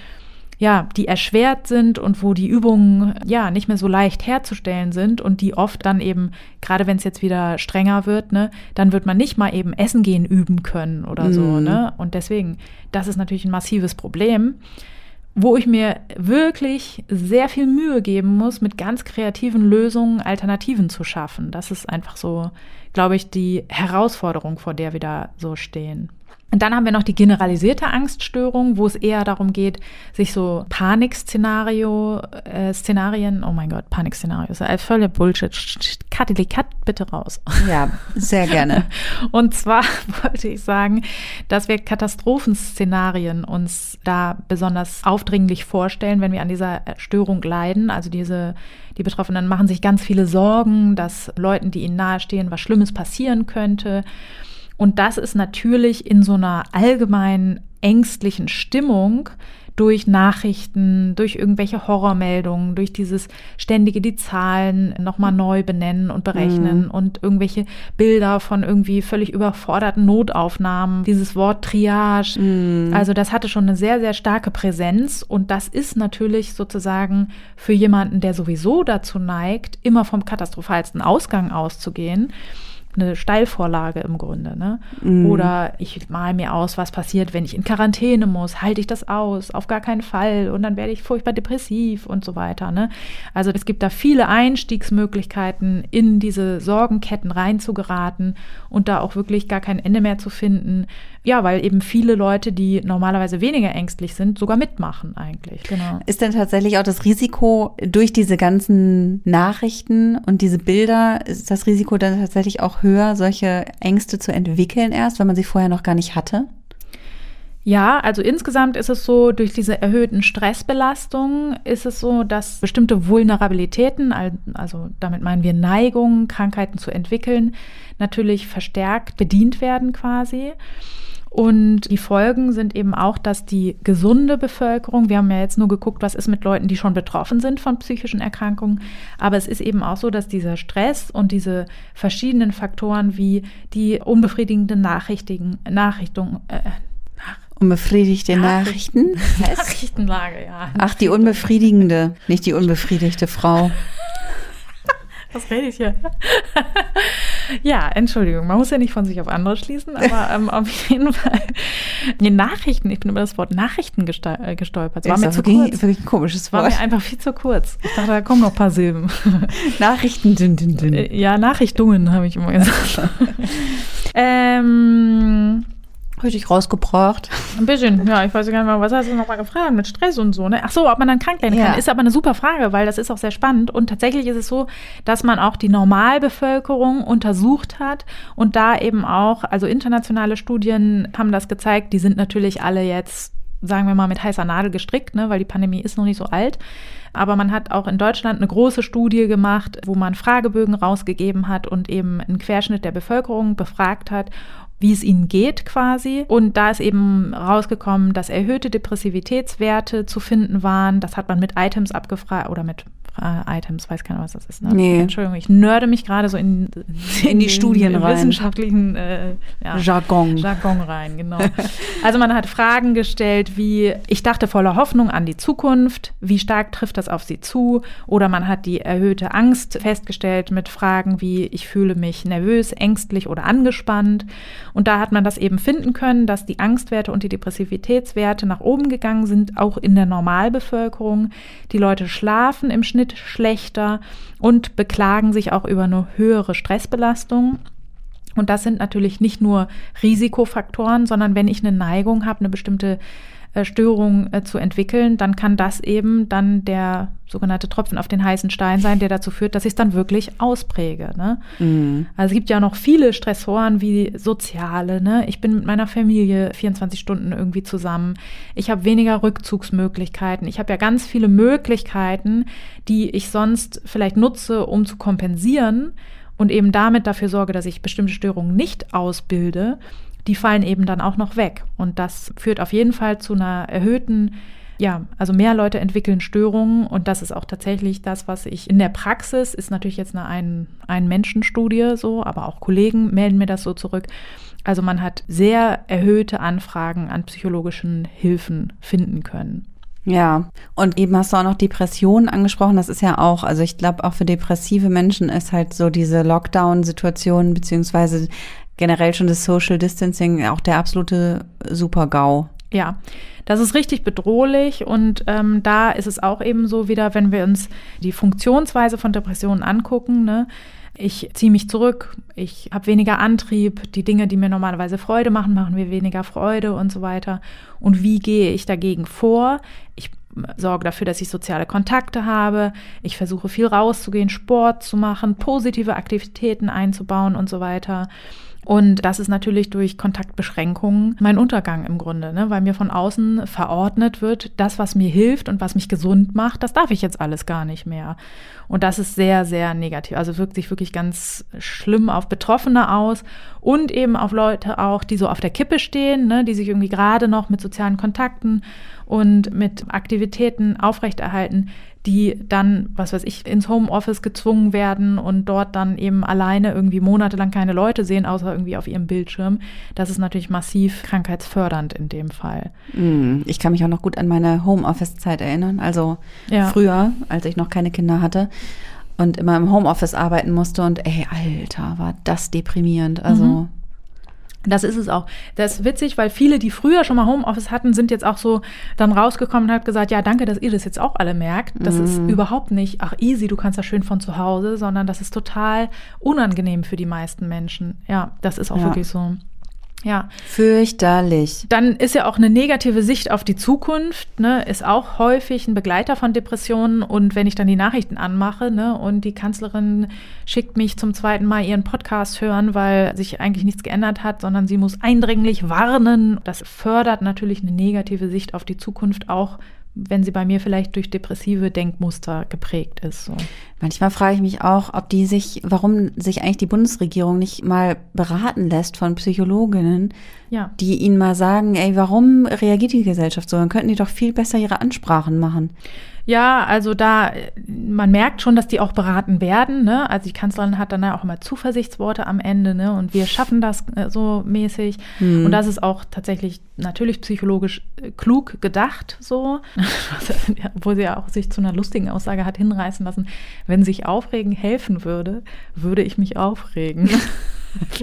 ja, die erschwert sind und wo die Übungen ja nicht mehr so leicht herzustellen sind und die oft dann eben, gerade wenn es jetzt wieder strenger wird, ne, dann wird man nicht mal eben Essen gehen üben können oder so, Mhm. ne? Und deswegen, das ist natürlich ein massives Problem, wo ich mir wirklich sehr viel Mühe geben muss, mit ganz kreativen Lösungen Alternativen zu schaffen. Das ist einfach so, glaube ich, die Herausforderung, vor der wir da so stehen. Und dann haben wir noch die generalisierte Angststörung, wo es eher darum geht, sich so Panikszenario, äh, Szenarien, oh mein Gott, Panikszenarios, äh, völlig Bullshit. Cut, cut bitte raus. Ja, sehr gerne. Und zwar wollte ich sagen, dass wir Katastrophenszenarien uns da besonders aufdringlich vorstellen, wenn wir an dieser Störung leiden. Also diese, die Betroffenen machen sich ganz viele Sorgen, dass Leuten, die ihnen nahestehen, was Schlimmes passieren könnte. Und das ist natürlich in so einer allgemeinen ängstlichen Stimmung durch Nachrichten, durch irgendwelche Horrormeldungen, durch dieses ständige die Zahlen nochmal neu benennen und berechnen Mhm. und irgendwelche Bilder von irgendwie völlig überforderten Notaufnahmen, dieses Wort Triage. Mhm. Also das hatte schon eine sehr, sehr starke Präsenz und das ist natürlich sozusagen für jemanden, der sowieso dazu neigt, immer vom katastrophalsten Ausgang auszugehen, eine Steilvorlage im Grunde. Ne? Mhm. Oder ich mal mir aus, was passiert, wenn ich in Quarantäne muss. Halte ich das aus? Auf gar keinen Fall. Und dann werde ich furchtbar depressiv und so weiter. Ne? Also es gibt da viele Einstiegsmöglichkeiten, in diese Sorgenketten reinzugeraten und da auch wirklich gar kein Ende mehr zu finden. Ja, weil eben viele Leute, die normalerweise weniger ängstlich sind, sogar mitmachen eigentlich. Genau. Ist denn tatsächlich auch das Risiko durch diese ganzen Nachrichten und diese Bilder, ist das Risiko dann tatsächlich auch höher, solche Ängste zu entwickeln erst, wenn man sie vorher noch gar nicht hatte? Ja, also insgesamt ist es so, durch diese erhöhten Stressbelastungen ist es so, dass bestimmte Vulnerabilitäten, al- also damit meinen wir Neigungen, Krankheiten zu entwickeln, natürlich verstärkt bedient werden quasi. Und die Folgen sind eben auch, dass die gesunde Bevölkerung, wir haben ja jetzt nur geguckt, was ist mit Leuten, die schon betroffen sind von psychischen Erkrankungen, aber es ist eben auch so, dass dieser Stress und diese verschiedenen Faktoren wie die unbefriedigende Nachrichtigen, Nachrichtung, äh, Unbefriedigte Nachrichten? Nachrichtenlage, ja. Ach, die unbefriedigende, nicht die unbefriedigte Frau. Was rede ich hier? ja, Entschuldigung, man muss ja nicht von sich auf andere schließen, aber ähm, auf jeden Fall. Die Nachrichten, ich bin über das Wort Nachrichten äh, gestolpert. Es war ist mir zu wirklich, kurz. wirklich ein komisches War Wort. mir einfach viel zu kurz. Ich dachte, da kommen noch ein paar Silben. Nachrichten, dünn, dünn, dünn. Äh, ja, Nachrichtungen, habe ich immer gesagt. ähm, Richtig rausgebracht. Ein bisschen, ja, ich weiß gar nicht mehr, was hast du noch mal gefragt mit Stress und so, ne? Ach so, ob man dann krank werden kann, Ja. ist aber eine super Frage, weil das ist auch sehr spannend und tatsächlich ist es so, dass man auch die Normalbevölkerung untersucht hat und da eben auch, also internationale Studien haben das gezeigt, die sind natürlich alle jetzt sagen wir mal, mit heißer Nadel gestrickt, ne, weil die Pandemie ist noch nicht so alt. Aber man hat auch in Deutschland eine große Studie gemacht, wo man Fragebögen rausgegeben hat und eben einen Querschnitt der Bevölkerung befragt hat, wie es ihnen geht quasi. Und da ist eben rausgekommen, dass erhöhte Depressivitätswerte zu finden waren. Das hat man mit Items abgefragt oder mit äh, Items, weiß keiner, was das ist. Ne? Nee. Entschuldigung, ich nörde mich gerade so in, In die den Studien rein. wissenschaftlichen äh, ja, Jargon. Jargon rein, genau. Also man hat Fragen gestellt wie, ich dachte voller Hoffnung an die Zukunft, wie stark trifft das auf Sie zu? Oder man hat die erhöhte Angst festgestellt mit Fragen wie, ich fühle mich nervös, ängstlich oder angespannt. Und da hat man das eben finden können, dass die Angstwerte und die Depressivitätswerte nach oben gegangen sind, auch in der Normalbevölkerung. Die Leute schlafen im Schnitt schlechter und beklagen sich auch über eine höhere Stressbelastung. Und das sind natürlich nicht nur Risikofaktoren, sondern wenn ich eine Neigung habe, eine bestimmte äh, Störung äh, zu entwickeln, dann kann das eben dann der sogenannte Tropfen auf den heißen Stein sein, der dazu führt, dass ich es dann wirklich auspräge. Ne? Mhm. Also es gibt ja noch viele Stressoren wie soziale. Ne? Ich bin mit meiner Familie 24 Stunden irgendwie zusammen. Ich habe weniger Rückzugsmöglichkeiten. Ich habe ja ganz viele Möglichkeiten, die ich sonst vielleicht nutze, um zu kompensieren und eben damit dafür sorge, dass ich bestimmte Störungen nicht ausbilde. Die fallen eben dann auch noch weg. Und das führt auf jeden Fall zu einer erhöhten ja, also mehr Leute entwickeln Störungen und das ist auch tatsächlich das, was ich in der Praxis, ist natürlich jetzt eine ein, ein so, aber auch Kollegen melden mir das so zurück. Also man hat sehr erhöhte Anfragen an psychologischen Hilfen finden können. Ja, und eben hast du auch noch Depressionen angesprochen. Das ist ja auch, also ich glaube auch für depressive Menschen ist halt so diese Lockdown-Situation beziehungsweise generell schon das Social Distancing auch der absolute Super-GAU. Ja, das ist richtig bedrohlich und ähm, da ist es auch eben so wieder, wenn wir uns die Funktionsweise von Depressionen angucken, ne? Ich ziehe mich zurück, ich habe weniger Antrieb, die Dinge, die mir normalerweise Freude machen, machen mir weniger Freude und so weiter. Und wie gehe ich dagegen vor? Ich sorge dafür, dass ich soziale Kontakte habe. Ich versuche viel rauszugehen, Sport zu machen, positive Aktivitäten einzubauen und so weiter. Und das ist natürlich durch Kontaktbeschränkungen mein Untergang im Grunde, ne? weil mir von außen verordnet wird, das, was mir hilft und was mich gesund macht, das darf ich jetzt alles gar nicht mehr. Und das ist sehr, sehr negativ. Also wirkt sich wirklich ganz schlimm auf Betroffene aus und eben auf Leute auch, die so auf der Kippe stehen, ne? die sich irgendwie gerade noch mit sozialen Kontakten und mit Aktivitäten aufrechterhalten, die dann, was weiß ich, ins Homeoffice gezwungen werden und dort dann eben alleine irgendwie monatelang keine Leute sehen, außer irgendwie auf ihrem Bildschirm. Das ist natürlich massiv krankheitsfördernd in dem Fall. Mm, ich kann mich auch noch gut an meine Homeoffice-Zeit erinnern. Also ja. früher, als ich noch keine Kinder hatte und immer im Homeoffice arbeiten musste und ey, Alter, war das deprimierend. Also mhm. Das ist es auch. Das ist witzig, weil viele, die früher schon mal Homeoffice hatten, sind jetzt auch so dann rausgekommen und hat gesagt, ja, danke, dass ihr das jetzt auch alle merkt. Das mm. ist mhm. überhaupt nicht, ach easy, du kannst das schön von zu Hause, sondern das ist total unangenehm für die meisten Menschen. Ja, das ist auch ja. wirklich so. Ja. Fürchterlich. Dann ist ja auch eine negative Sicht auf die Zukunft, ne, ist auch häufig ein Begleiter von Depressionen. Und wenn ich dann die Nachrichten anmache, ne, und die Kanzlerin schickt mich zum zweiten Mal ihren Podcast hören, weil sich eigentlich nichts geändert hat, sondern sie muss eindringlich warnen. Das fördert natürlich eine negative Sicht auf die Zukunft auch wenn sie bei mir vielleicht durch depressive Denkmuster geprägt ist. So. Manchmal frage ich mich auch, ob die sich, warum sich eigentlich die Bundesregierung nicht mal beraten lässt von Psychologinnen, ja. die ihnen mal sagen, ey, warum reagiert die Gesellschaft so? Dann könnten die doch viel besser ihre Ansprachen machen. Ja, also da, man merkt schon, dass die auch beraten werden. Ne? Also die Kanzlerin hat dann auch immer Zuversichtsworte am Ende ne? und wir schaffen das äh, so mäßig. Hm. Und das ist auch tatsächlich natürlich psychologisch äh, klug gedacht, so. Obwohl sie ja auch sich zu einer lustigen Aussage hat hinreißen lassen, wenn sich aufregen helfen würde, würde ich mich aufregen.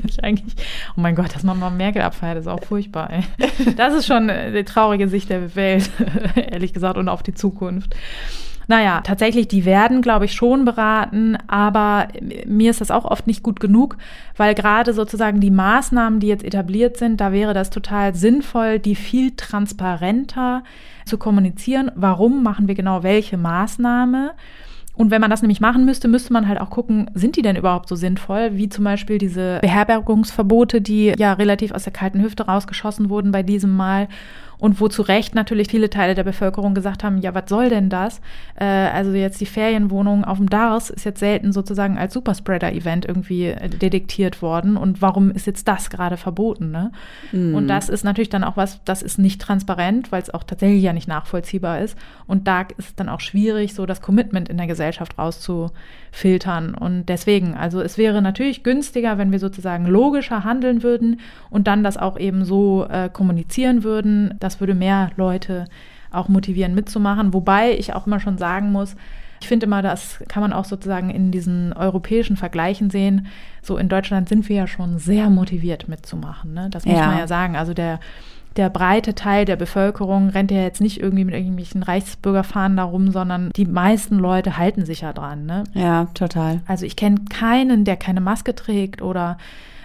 ich eigentlich, oh mein Gott, dass man mal Merkel abfeiert, ist auch furchtbar. Ey. Das ist schon äh, die traurige Sicht der Welt, ehrlich gesagt, und auf die Zukunft. Naja, tatsächlich, die werden, glaube ich, schon beraten, aber mir ist das auch oft nicht gut genug, weil gerade sozusagen die Maßnahmen, die jetzt etabliert sind, da wäre das total sinnvoll, die viel transparenter zu kommunizieren. Warum machen wir genau welche Maßnahme? Und wenn man das nämlich machen müsste, müsste man halt auch gucken, sind die denn überhaupt so sinnvoll, wie zum Beispiel diese Beherbergungsverbote, die ja relativ aus der kalten Hüfte rausgeschossen wurden bei diesem Mal und wo zu Recht natürlich viele Teile der Bevölkerung gesagt haben, ja, was soll denn das? Äh, also jetzt die Ferienwohnung auf dem Dars ist jetzt selten sozusagen als Superspreader-Event irgendwie äh, detektiert worden und warum ist jetzt das gerade verboten? Ne? Mm. Und das ist natürlich dann auch was, das ist nicht transparent, weil es auch tatsächlich ja nicht nachvollziehbar ist und da ist es dann auch schwierig, so das Commitment in der Gesellschaft rauszufiltern und deswegen, also es wäre natürlich günstiger, wenn wir sozusagen logischer handeln würden und dann das auch eben so äh, kommunizieren würden, das würde mehr Leute auch motivieren mitzumachen. Wobei ich auch immer schon sagen muss, ich finde immer, das kann man auch sozusagen in diesen europäischen Vergleichen sehen. So in Deutschland sind wir ja schon sehr motiviert mitzumachen. Ne? Das muss ja. man ja sagen. Also der, der breite Teil der Bevölkerung rennt ja jetzt nicht irgendwie mit irgendwelchen Reichsbürgerfahnen da rum, sondern die meisten Leute halten sich ja dran. Ne? Ja, total. Also ich kenne keinen, der keine Maske trägt oder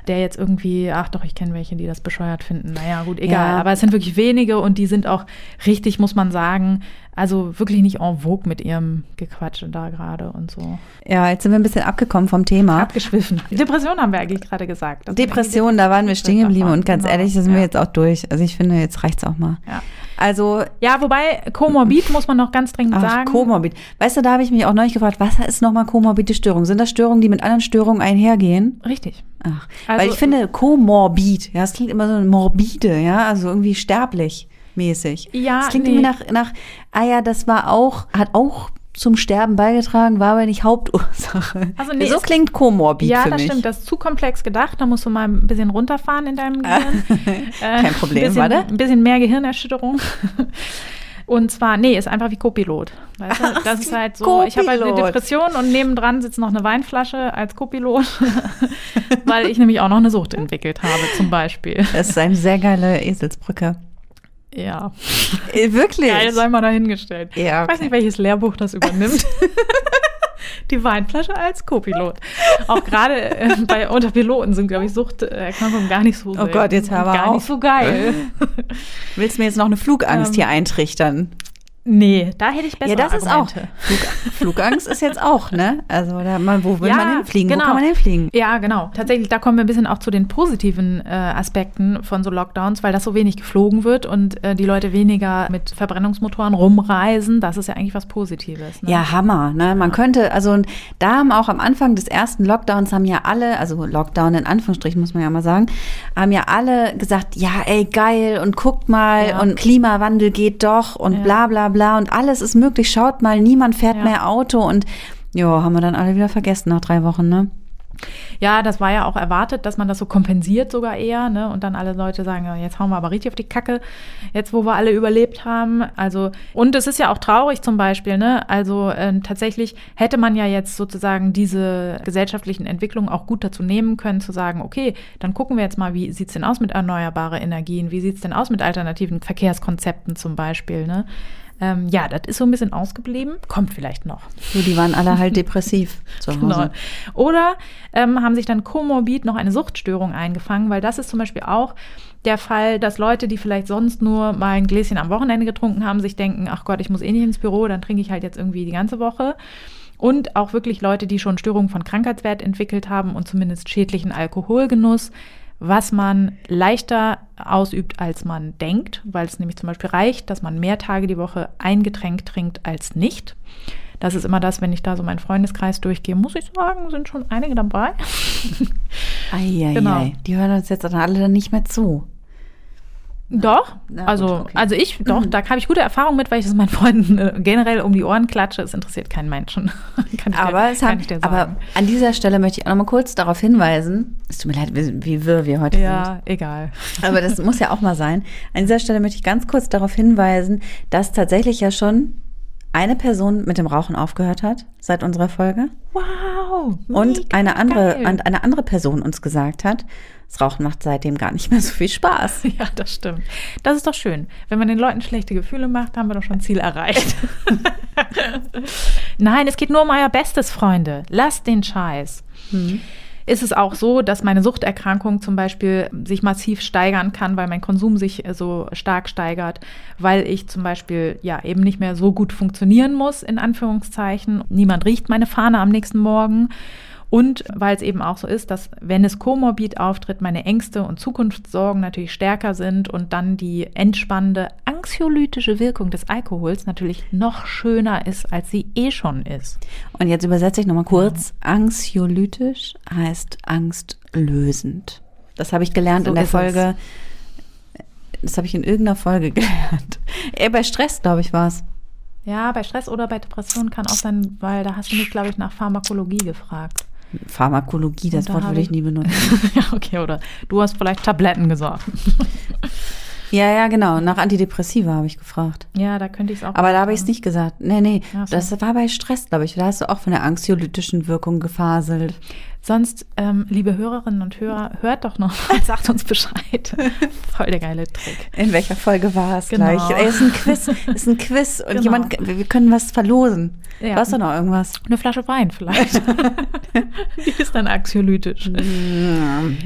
der jetzt irgendwie, ach doch, ich kenne welche, die das bescheuert finden. Naja, gut, egal. Ja. Aber es sind wirklich wenige und die sind auch richtig, muss man sagen, also wirklich nicht en vogue mit ihrem Gequatsche da gerade und so. Ja, jetzt sind wir ein bisschen abgekommen vom Thema. Abgeschwiffen. Depression haben wir eigentlich gerade gesagt. Depression, da waren wir stehen geblieben und ganz genau. ehrlich, da sind ja. wir jetzt auch durch. Also ich finde, jetzt reicht's auch mal. Ja. Also ja, wobei Komorbid muss man noch ganz dringend ach, sagen. Komorbid. Weißt du, da habe ich mich auch neulich gefragt, was ist nochmal komorbide Störung? Sind das Störungen, die mit anderen Störungen einhergehen? Richtig. Ach, also, weil ich finde komorbid, ja, das klingt immer so morbide, ja, also irgendwie sterblich mäßig. Ja, das klingt nee. irgendwie nach nach ah ja, das war auch hat auch zum Sterben beigetragen, war aber nicht Hauptursache. Also nee, so klingt komorbid Ja, für das mich. stimmt. Das ist zu komplex gedacht. Da musst du mal ein bisschen runterfahren in deinem Gehirn. Kein Problem, bisschen, warte. Ein bisschen mehr Gehirnerschütterung. Und zwar, nee, ist einfach wie Co-Pilot. Weißt du? Das ist halt so, Co-Pilot. ich habe halt eine Depression und nebendran sitzt noch eine Weinflasche als Co-Pilot, weil ich nämlich auch noch eine Sucht entwickelt habe, zum Beispiel. Das ist eine sehr geile Eselsbrücke. Ja, Äh, Wirklich? geil, sei mal dahingestellt. Ja, Ich weiß okay. nicht, welches Lehrbuch das übernimmt. Die Weinflasche als Co-Pilot. Auch gerade äh, bei unter Piloten sind, glaube ich, Suchterkrankungen gar nicht so Oh Gott, jetzt mal gar auf. nicht so geil. Willst du mir jetzt noch eine Flugangst Ähm, hier eintrichtern? Nee, da hätte ich bessere Ja, das ist auch. Argumente. Flug, Flugangst ist jetzt auch, ne? Also, da, man, wo will Ja, man hinfliegen? genau. Wo kann man hinfliegen? Ja, genau. Tatsächlich, da kommen wir ein bisschen auch zu den positiven äh, Aspekten von so Lockdowns, weil das so wenig geflogen wird und äh, die Leute weniger mit Verbrennungsmotoren rumreisen. Das ist ja eigentlich was Positives. Ne? Ja, Hammer. Ne? Man könnte, also und da haben auch am Anfang des ersten Lockdowns haben ja alle, also Lockdown in Anführungsstrichen muss man ja mal sagen, haben ja alle gesagt, ja, ey, geil und guckt mal Ja. und Klimawandel geht doch und Ja. bla bla bla und alles ist möglich. Schaut mal, niemand fährt Ja. mehr Auto und ja, haben wir dann alle wieder vergessen nach drei Wochen, ne? Ja, das war ja auch erwartet, dass man das so kompensiert sogar eher, ne? Und dann alle Leute sagen, jetzt hauen wir aber richtig auf die Kacke, jetzt wo wir alle überlebt haben. Also, und es ist ja auch traurig zum Beispiel, ne? Also ähm, tatsächlich hätte man ja jetzt sozusagen diese gesellschaftlichen Entwicklungen auch gut dazu nehmen können, zu sagen, okay, dann gucken wir jetzt mal, wie sieht's denn aus mit erneuerbare Energien, wie sieht's denn aus mit alternativen Verkehrskonzepten zum Beispiel, ne? Ähm, ja, das ist so ein bisschen ausgeblieben, kommt vielleicht noch. So, die waren alle halt depressiv zu Hause. Genau. Oder ähm, haben sich dann komorbid noch eine Suchtstörung eingefangen, weil das ist zum Beispiel auch der Fall, dass Leute, die vielleicht sonst nur mal ein Gläschen am Wochenende getrunken haben, sich denken, ach Gott, ich muss eh nicht ins Büro, dann trinke ich halt jetzt irgendwie die ganze Woche. Und auch wirklich Leute, die schon Störungen von Krankheitswert entwickelt haben und zumindest schädlichen Alkoholgenuss, was man leichter ausübt, als man denkt, weil es nämlich zum Beispiel reicht, dass man mehr Tage die Woche ein Getränk trinkt als nicht. Das ist immer das, wenn ich da so meinen Freundeskreis durchgehe, muss ich sagen, sind schon einige dabei. Eieiei. Genau. Die hören uns jetzt alle dann nicht mehr zu. Doch, Na gut, also, okay. also ich, doch, da habe ich gute Erfahrungen mit, weil ich das meinen Freunden äh, generell um die Ohren klatsche. Es interessiert keinen Menschen. Aber, dir, haben, aber an dieser Stelle möchte ich auch noch mal kurz darauf hinweisen, es tut mir leid, wie, wie wirr wir heute sind. ja, egal. Aber das muss ja auch mal sein. An dieser Stelle möchte ich ganz kurz darauf hinweisen, dass tatsächlich ja schon eine Person mit dem Rauchen aufgehört hat seit unserer Folge Wow. und eine andere, geil. und eine andere Person uns gesagt hat, das Rauchen macht seitdem gar nicht mehr so viel Spaß. Ja, das stimmt. Das ist doch schön. Wenn man den Leuten schlechte Gefühle macht, haben wir doch schon ein Ziel erreicht. Nein, es geht nur um euer Bestes, Freunde. Lasst den Scheiß. Ist es auch so, dass meine Suchterkrankung zum Beispiel sich massiv steigern kann, weil mein Konsum sich äh, so stark steigert, weil ich zum Beispiel ja eben nicht mehr so gut funktionieren muss, in Anführungszeichen. Niemand riecht meine Fahne am nächsten Morgen. Und weil es eben auch so ist, dass wenn es komorbid auftritt, meine Ängste und Zukunftssorgen natürlich stärker sind und dann die entspannende anxiolytische Wirkung des Alkohols natürlich noch schöner ist, als sie eh schon ist. Und jetzt übersetze ich nochmal kurz. Anxiolytisch heißt angstlösend. Das habe ich gelernt So in der Folge. Das habe ich in irgendeiner Folge gelernt. Eher bei Stress, glaube ich, war es. Ja, bei Stress oder bei Depressionen kann auch sein, weil da hast du mich, glaube ich, nach Pharmakologie gefragt. Pharmakologie, das Wort würde ich nie benutzen. ja, okay, oder du hast vielleicht Tabletten gesagt. Ja, ja, genau. Nach Antidepressiva habe ich gefragt. ja, da könnte ich es auch. Aber da habe ich es nicht gesagt. Nee, nee. So. Das war bei Stress, glaube ich. Da hast du auch von der anxiolytischen Wirkung gefaselt. Sonst, ähm, liebe Hörerinnen und Hörer, hört doch noch mal, sagt uns Bescheid. Voll der geile Trick. In welcher Folge war es Genau. gleich? Ey, ist ein Quiz. Ist ein Quiz. Und Genau. jemand, wir können was verlosen. Ja. Du hast doch noch irgendwas. Eine Flasche Wein vielleicht. Die ist dann anxiolytisch.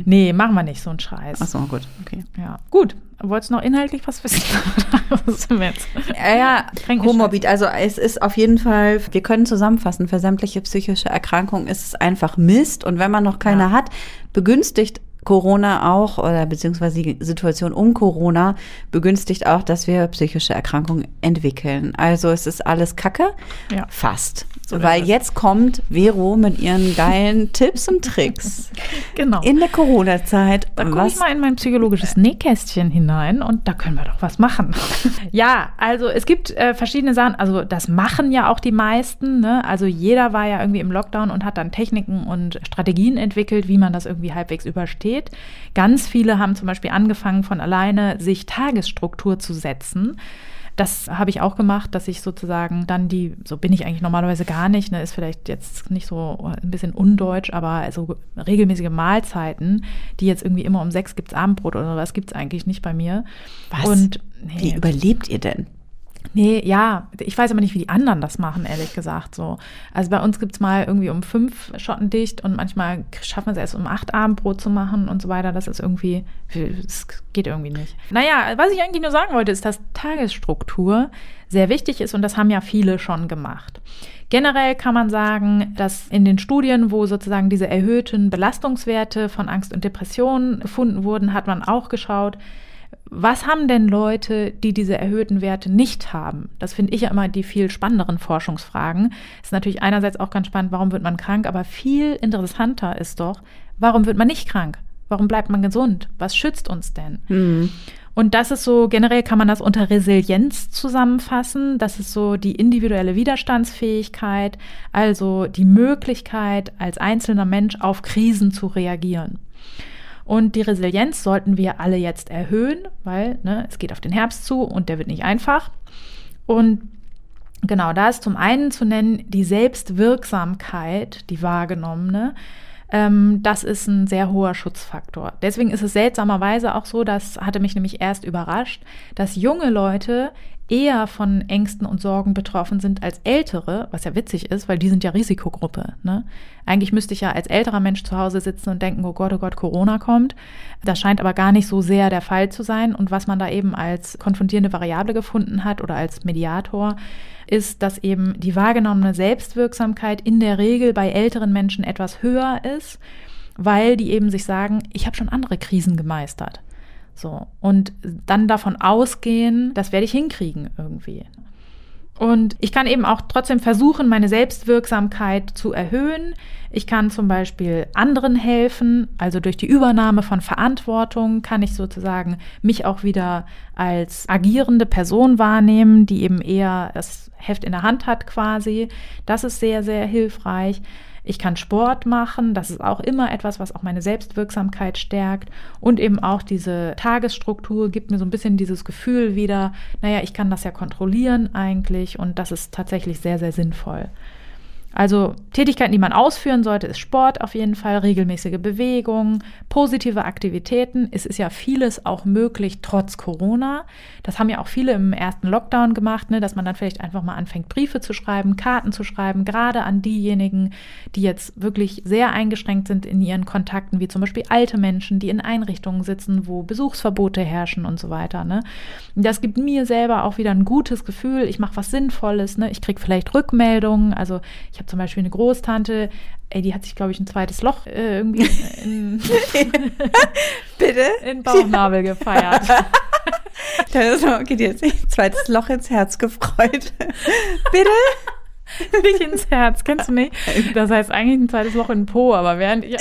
Nee, machen wir nicht so einen Scheiß. Ach so, gut. Okay. Ja, gut. Wolltest du noch inhaltlich was wissen? was sind wir jetzt? Ja, ja, Komorbid. Also es ist auf jeden Fall, wir können zusammenfassen, für sämtliche psychische Erkrankungen ist es einfach Mist. Und wenn man noch keine Ja. hat, begünstigt Corona auch oder beziehungsweise die Situation um Corona begünstigt auch, dass wir psychische Erkrankungen entwickeln. Also es ist alles Kacke. Ja. Fast. So Weil jetzt kommt Vero mit ihren geilen Tipps und Tricks Genau. in der Corona-Zeit. Da gucke ich mal in mein psychologisches Nähkästchen hinein und da können wir doch was machen. ja, also es gibt äh, verschiedene Sachen. Also das machen ja auch die meisten. Ne? Also jeder war ja irgendwie im Lockdown und hat dann Techniken und Strategien entwickelt, wie man das irgendwie halbwegs übersteht. Ganz viele haben zum Beispiel angefangen von alleine, sich Tagesstruktur zu setzen. das habe ich auch gemacht, dass ich sozusagen dann die, so bin ich eigentlich normalerweise gar nicht, ne, ist vielleicht jetzt nicht so ein bisschen undeutsch, aber also regelmäßige Mahlzeiten, die jetzt irgendwie immer um sechs gibt's Abendbrot oder was gibt's eigentlich nicht bei mir. Was? Und nee. Wie überlebt ihr denn? Nee, ja, ich weiß aber nicht, wie die anderen das machen, ehrlich gesagt. So. Also bei uns gibt's mal irgendwie um fünf Schotten dicht und manchmal schaffen wir es erst um acht Abendbrot zu machen und so weiter. Das ist irgendwie, es geht irgendwie nicht. Naja, was ich eigentlich nur sagen wollte, ist, dass Tagesstruktur sehr wichtig ist und das haben ja viele schon gemacht. Generell kann man sagen, dass in den Studien, wo sozusagen diese erhöhten Belastungswerte von Angst und Depressionen gefunden wurden, hat man auch geschaut, was haben denn Leute, die diese erhöhten Werte nicht haben? Das finde ich ja immer die viel spannenderen Forschungsfragen. Ist natürlich einerseits auch ganz spannend, warum wird man krank, aber viel interessanter ist doch, warum wird man nicht krank? Warum bleibt man gesund? Was schützt uns denn? Mhm. Und das ist so, generell kann man das unter Resilienz zusammenfassen. Das ist so die individuelle Widerstandsfähigkeit, also die Möglichkeit, als einzelner Mensch auf Krisen zu reagieren. Und die Resilienz sollten wir alle jetzt erhöhen, weil ne, es geht auf den Herbst zu und der wird nicht einfach. Und genau, da ist zum einen zu nennen die Selbstwirksamkeit, die wahrgenommene. Ähm, das ist ein sehr hoher Schutzfaktor. Deswegen ist es seltsamerweise auch so, das hatte mich nämlich erst überrascht, dass junge Leute eher von Ängsten und Sorgen betroffen sind als ältere, was ja witzig ist, weil die sind ja Risikogruppe. Ne? Eigentlich müsste ich ja als älterer Mensch zu Hause sitzen und denken, oh Gott, oh Gott, Corona kommt. Das scheint aber gar nicht so sehr der Fall zu sein. Und was man da eben als konfrontierende Variable gefunden hat oder als Mediator, ist, dass eben die wahrgenommene Selbstwirksamkeit in der Regel bei älteren Menschen etwas höher ist, weil die eben sich sagen, ich habe schon andere Krisen gemeistert. So. Und dann davon ausgehen, das werde ich hinkriegen irgendwie. Und ich kann eben auch trotzdem versuchen, meine Selbstwirksamkeit zu erhöhen. Ich kann zum Beispiel anderen helfen, also durch die Übernahme von Verantwortung kann ich sozusagen mich auch wieder als agierende Person wahrnehmen, die eben eher das Heft in der Hand hat quasi. Das ist sehr, sehr hilfreich. Ich kann Sport machen, das ist auch immer etwas, was auch meine Selbstwirksamkeit stärkt. Und eben auch diese Tagesstruktur gibt mir so ein bisschen dieses Gefühl wieder, naja, ich kann das ja kontrollieren eigentlich und das ist tatsächlich sehr, sehr sinnvoll. Also Tätigkeiten, die man ausführen sollte, ist Sport auf jeden Fall, regelmäßige Bewegung, positive Aktivitäten. Es ist ja vieles auch möglich trotz Corona. Das haben ja auch viele im ersten Lockdown gemacht, ne, dass man dann vielleicht einfach mal anfängt, Briefe zu schreiben, Karten zu schreiben, gerade an diejenigen, die jetzt wirklich sehr eingeschränkt sind in ihren Kontakten, wie zum Beispiel alte Menschen, die in Einrichtungen sitzen, wo Besuchsverbote herrschen und so weiter. Ne. Das gibt mir selber auch wieder ein gutes Gefühl. Ich mache was Sinnvolles. Ne. Ich kriege vielleicht Rückmeldungen. Also ich habe zum Beispiel eine Großtante, ey, die hat sich, glaube ich, ein zweites Loch äh, irgendwie in, Bitte? in Bauchnabel gefeiert. da ist okay, die hat sich ein zweites Loch ins Herz gefreut. Bitte? Nicht ins Herz, kennst du nicht? Das heißt eigentlich ein zweites Loch in den Po, aber während ich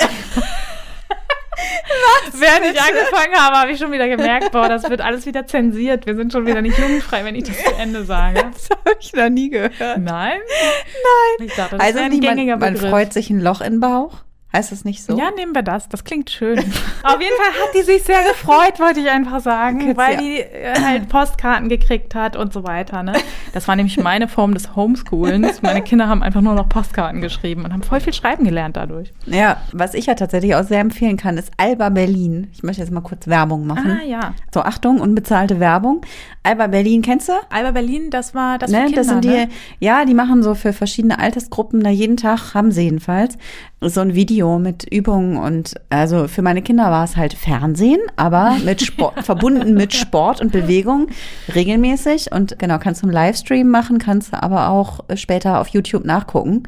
Was? Während ich angefangen habe, habe ich schon wieder gemerkt, boah, das wird alles wieder zensiert. Wir sind schon wieder nicht jugendfrei, wenn ich das zu Ende sage. Das habe ich noch nie gehört. Nein? Nein. Ich dachte, das also ein nicht, man, man freut sich ein Loch in den Bauch. Heißt das nicht so? Ja, nehmen wir das. Das klingt schön. Auf jeden Fall hat die sich sehr gefreut, wollte ich einfach sagen, Kids, weil ja. die äh, halt Postkarten gekriegt hat und so weiter. Ne? Das war nämlich meine Form des Homeschoolens. Meine Kinder haben einfach nur noch Postkarten geschrieben und haben voll viel schreiben gelernt dadurch. Ja, was ich ja tatsächlich auch sehr empfehlen kann, ist Alba Berlin. Ich möchte jetzt mal kurz Werbung machen. Ah, ja. So, Achtung, unbezahlte Werbung. Alba Berlin, kennst du? Alba Berlin, das war das ne, Kinder, Das sind die, ne? ja, die machen so für verschiedene Altersgruppen da jeden Tag, haben sie jedenfalls, so ein Video mit Übungen und also für meine Kinder war es halt Fernsehen, aber mit Sport, verbunden mit Sport und Bewegung regelmäßig und genau, kannst du einen Livestream machen, kannst du aber auch später auf YouTube nachgucken.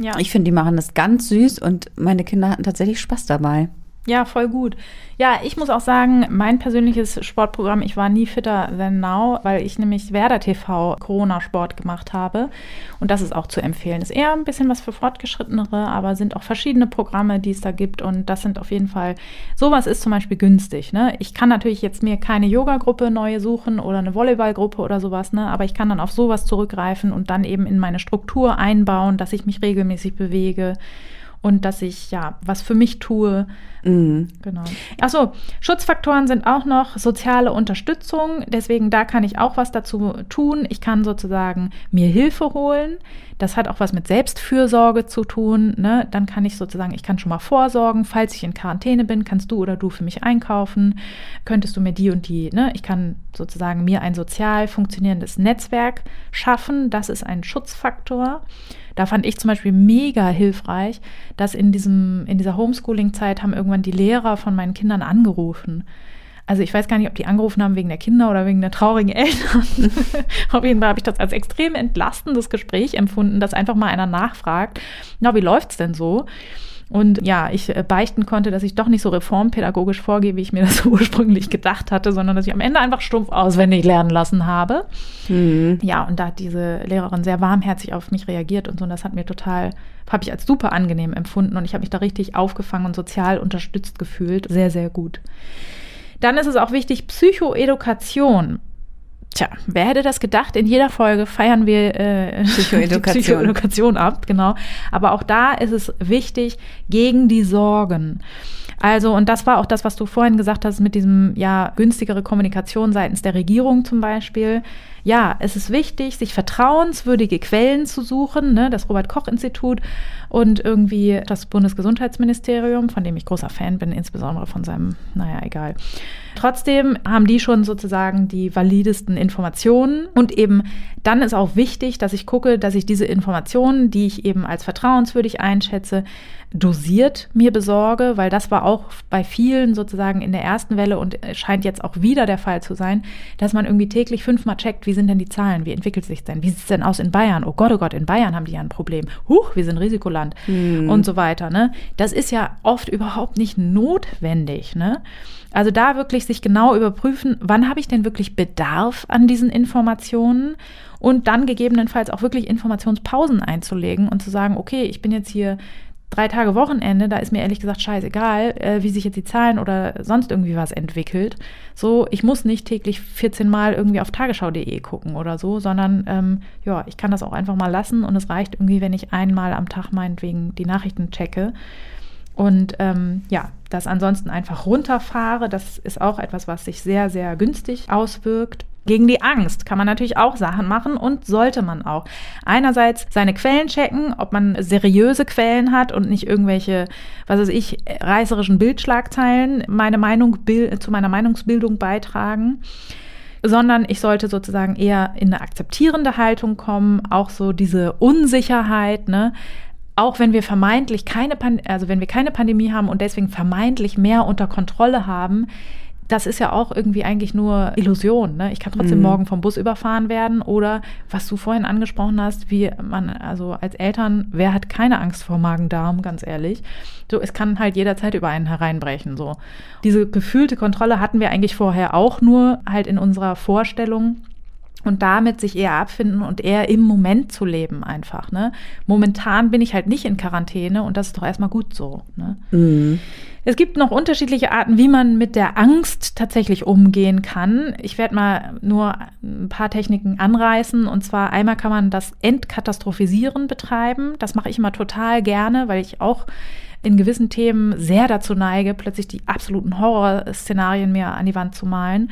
Ja. Ich finde, die machen das ganz süß und meine Kinder hatten tatsächlich Spaß dabei. Ja, voll gut. Ja, ich muss auch sagen, mein persönliches Sportprogramm, ich war nie fitter than now, weil ich nämlich Werder TV Corona-Sport gemacht habe. Und das ist auch zu empfehlen. Ist eher ein bisschen was für Fortgeschrittenere, aber sind auch verschiedene Programme, die es da gibt. Und das sind auf jeden Fall, sowas ist zum Beispiel günstig. Ne? Ich kann natürlich jetzt mir keine Yoga-Gruppe neue suchen oder eine Volleyball-Gruppe oder sowas, ne? aber ich kann dann auf sowas zurückgreifen und dann eben in meine Struktur einbauen, dass ich mich regelmäßig bewege und dass ich ja was für mich tue. Mhm. Genau. Achso, Schutzfaktoren sind auch noch soziale Unterstützung. Deswegen da kann ich auch was dazu tun. Ich kann sozusagen mir Hilfe holen. Das hat auch was mit Selbstfürsorge zu tun. Ne? Dann kann ich sozusagen, ich kann schon mal vorsorgen. Falls ich in Quarantäne bin, kannst du oder du für mich einkaufen. Könntest du mir die und die, ne? Ich kann sozusagen mir ein sozial funktionierendes Netzwerk schaffen. Das ist ein Schutzfaktor. Da fand ich zum Beispiel mega hilfreich, dass in diesem, in dieser Homeschooling-Zeit haben irgendwann die Lehrer von meinen Kindern angerufen. Also ich weiß gar nicht, ob die angerufen haben wegen der Kinder oder wegen der traurigen Eltern. Auf jeden Fall habe ich das als extrem entlastendes Gespräch empfunden, dass einfach mal einer nachfragt, na, wie läuft's denn so? Und ja, ich äh, beichten konnte, dass ich doch nicht so reformpädagogisch vorgehe, wie ich mir das ursprünglich gedacht hatte, sondern dass ich am Ende einfach stumpf auswendig lernen lassen habe. Mhm. Ja, und da hat diese Lehrerin sehr warmherzig auf mich reagiert und so. Und das hat mir total, habe ich als super angenehm empfunden und ich habe mich da richtig aufgefangen und sozial unterstützt gefühlt. Sehr, sehr gut. Dann ist es auch wichtig, Psychoedukation. Tja, wer hätte das gedacht? In jeder Folge feiern wir äh, Psychoedukation. Psychoedukation ab, genau. Aber auch da ist es wichtig, gegen die Sorgen. Also, und das war auch das, was du vorhin gesagt hast mit diesem, ja, günstigere Kommunikation seitens der Regierung zum Beispiel. Ja, es ist wichtig, sich vertrauenswürdige Quellen zu suchen, ne, das Robert-Koch-Institut und irgendwie das Bundesgesundheitsministerium, von dem ich großer Fan bin, insbesondere von seinem, naja, egal. Trotzdem haben die schon sozusagen die validesten Informationen und eben dann ist auch wichtig, dass ich gucke, dass ich diese Informationen, die ich eben als vertrauenswürdig einschätze, dosiert mir besorge, weil das war auch bei vielen sozusagen in der ersten Welle und scheint jetzt auch wieder der Fall zu sein, dass man irgendwie täglich fünfmal checkt, wie sind denn die Zahlen, wie entwickelt sich denn, wie sieht es denn aus in Bayern? Oh Gott, oh Gott, in Bayern haben die ja ein Problem. Huch, wir sind Risikoland hm. und so weiter. Ne? Das ist ja oft überhaupt nicht notwendig. Ne? Also da wirklich sich genau überprüfen, wann habe ich denn wirklich Bedarf an diesen Informationen und dann gegebenenfalls auch wirklich Informationspausen einzulegen und zu sagen, okay, ich bin jetzt hier drei Tage Wochenende, da ist mir ehrlich gesagt scheißegal, äh, wie sich jetzt die Zahlen oder sonst irgendwie was entwickelt. So, ich muss nicht täglich 14 Mal irgendwie auf tagesschau.de gucken oder so, sondern ähm, ja, ich kann das auch einfach mal lassen und es reicht irgendwie, wenn ich einmal am Tag meinetwegen die Nachrichten checke. Und ähm, ja, das ansonsten einfach runterfahre, das ist auch etwas, was sich sehr, sehr günstig auswirkt. Gegen die Angst kann man natürlich auch Sachen machen und sollte man auch. Einerseits seine Quellen checken, ob man seriöse Quellen hat und nicht irgendwelche, was weiß ich, reißerischen Bildschlagzeilen meine Meinung zu meiner Meinungsbildung beitragen sondern ich sollte sozusagen eher in eine akzeptierende Haltung kommen, auch so diese Unsicherheit, ne? Auch wenn wir vermeintlich keine, Pan also wenn wir keine Pandemie haben und deswegen vermeintlich mehr unter Kontrolle haben, das ist ja auch irgendwie eigentlich nur Illusion. Ne? Ich kann trotzdem mhm. morgen vom Bus überfahren werden oder was du vorhin angesprochen hast, wie man, also als Eltern, wer hat keine Angst vor Magen-Darm, ganz ehrlich. So, es kann halt jederzeit über einen hereinbrechen. So. Diese gefühlte Kontrolle hatten wir eigentlich vorher auch nur halt in unserer Vorstellung und damit sich eher abfinden und eher im Moment zu leben einfach. Ne? Momentan bin ich halt nicht in Quarantäne und das ist doch erstmal gut so. Ne? Mhm. Es gibt noch unterschiedliche Arten, wie man mit der Angst tatsächlich umgehen kann. Ich werde mal nur ein paar Techniken anreißen. Und zwar einmal kann man das Entkatastrophisieren betreiben. Das mache ich immer total gerne, weil ich auch in gewissen Themen sehr dazu neige, plötzlich die absoluten Horrorszenarien mir an die Wand zu malen.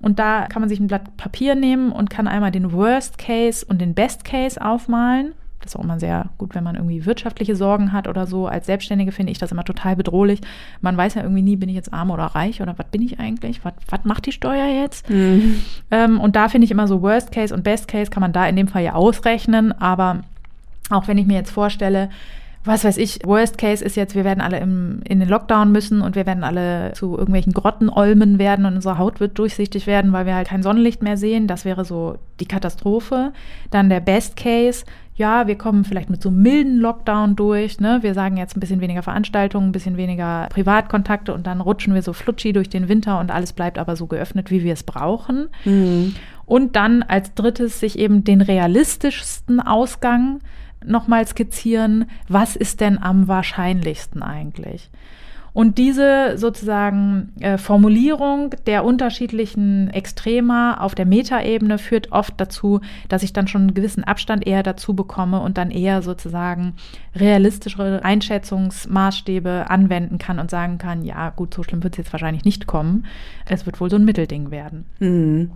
Und da kann man sich ein Blatt Papier nehmen und kann einmal den Worst Case und den Best Case aufmalen. Das ist auch immer sehr gut, wenn man irgendwie wirtschaftliche Sorgen hat oder so. Als Selbstständige finde ich das immer total bedrohlich. Man weiß ja irgendwie nie, bin ich jetzt arm oder reich oder was bin ich eigentlich? Was, was macht die Steuer jetzt? Mhm. Ähm, und da finde ich immer so Worst Case und Best Case kann man da in dem Fall ja ausrechnen. Aber auch wenn ich mir jetzt vorstelle, was weiß ich, Worst Case ist jetzt, wir werden alle im, in den Lockdown müssen und wir werden alle zu irgendwelchen Grottenolmen werden und unsere Haut wird durchsichtig werden, weil wir halt kein Sonnenlicht mehr sehen. Das wäre so die Katastrophe. Dann der Best Case, ja, wir kommen vielleicht mit so einem milden Lockdown durch. Ne? Wir sagen jetzt ein bisschen weniger Veranstaltungen, ein bisschen weniger Privatkontakte und dann rutschen wir so flutschi durch den Winter und alles bleibt aber so geöffnet, wie wir es brauchen. Mhm. Und dann als drittes sich eben den realistischsten Ausgang nochmal skizzieren, was ist denn am wahrscheinlichsten eigentlich? Und diese sozusagen äh, Formulierung der unterschiedlichen Extrema auf der Metaebene führt oft dazu, dass ich dann schon einen gewissen Abstand eher dazu bekomme und dann eher sozusagen realistischere Einschätzungsmaßstäbe anwenden kann und sagen kann, ja gut, so schlimm wird es jetzt wahrscheinlich nicht kommen. Es wird wohl so ein Mittelding werden. Mhm.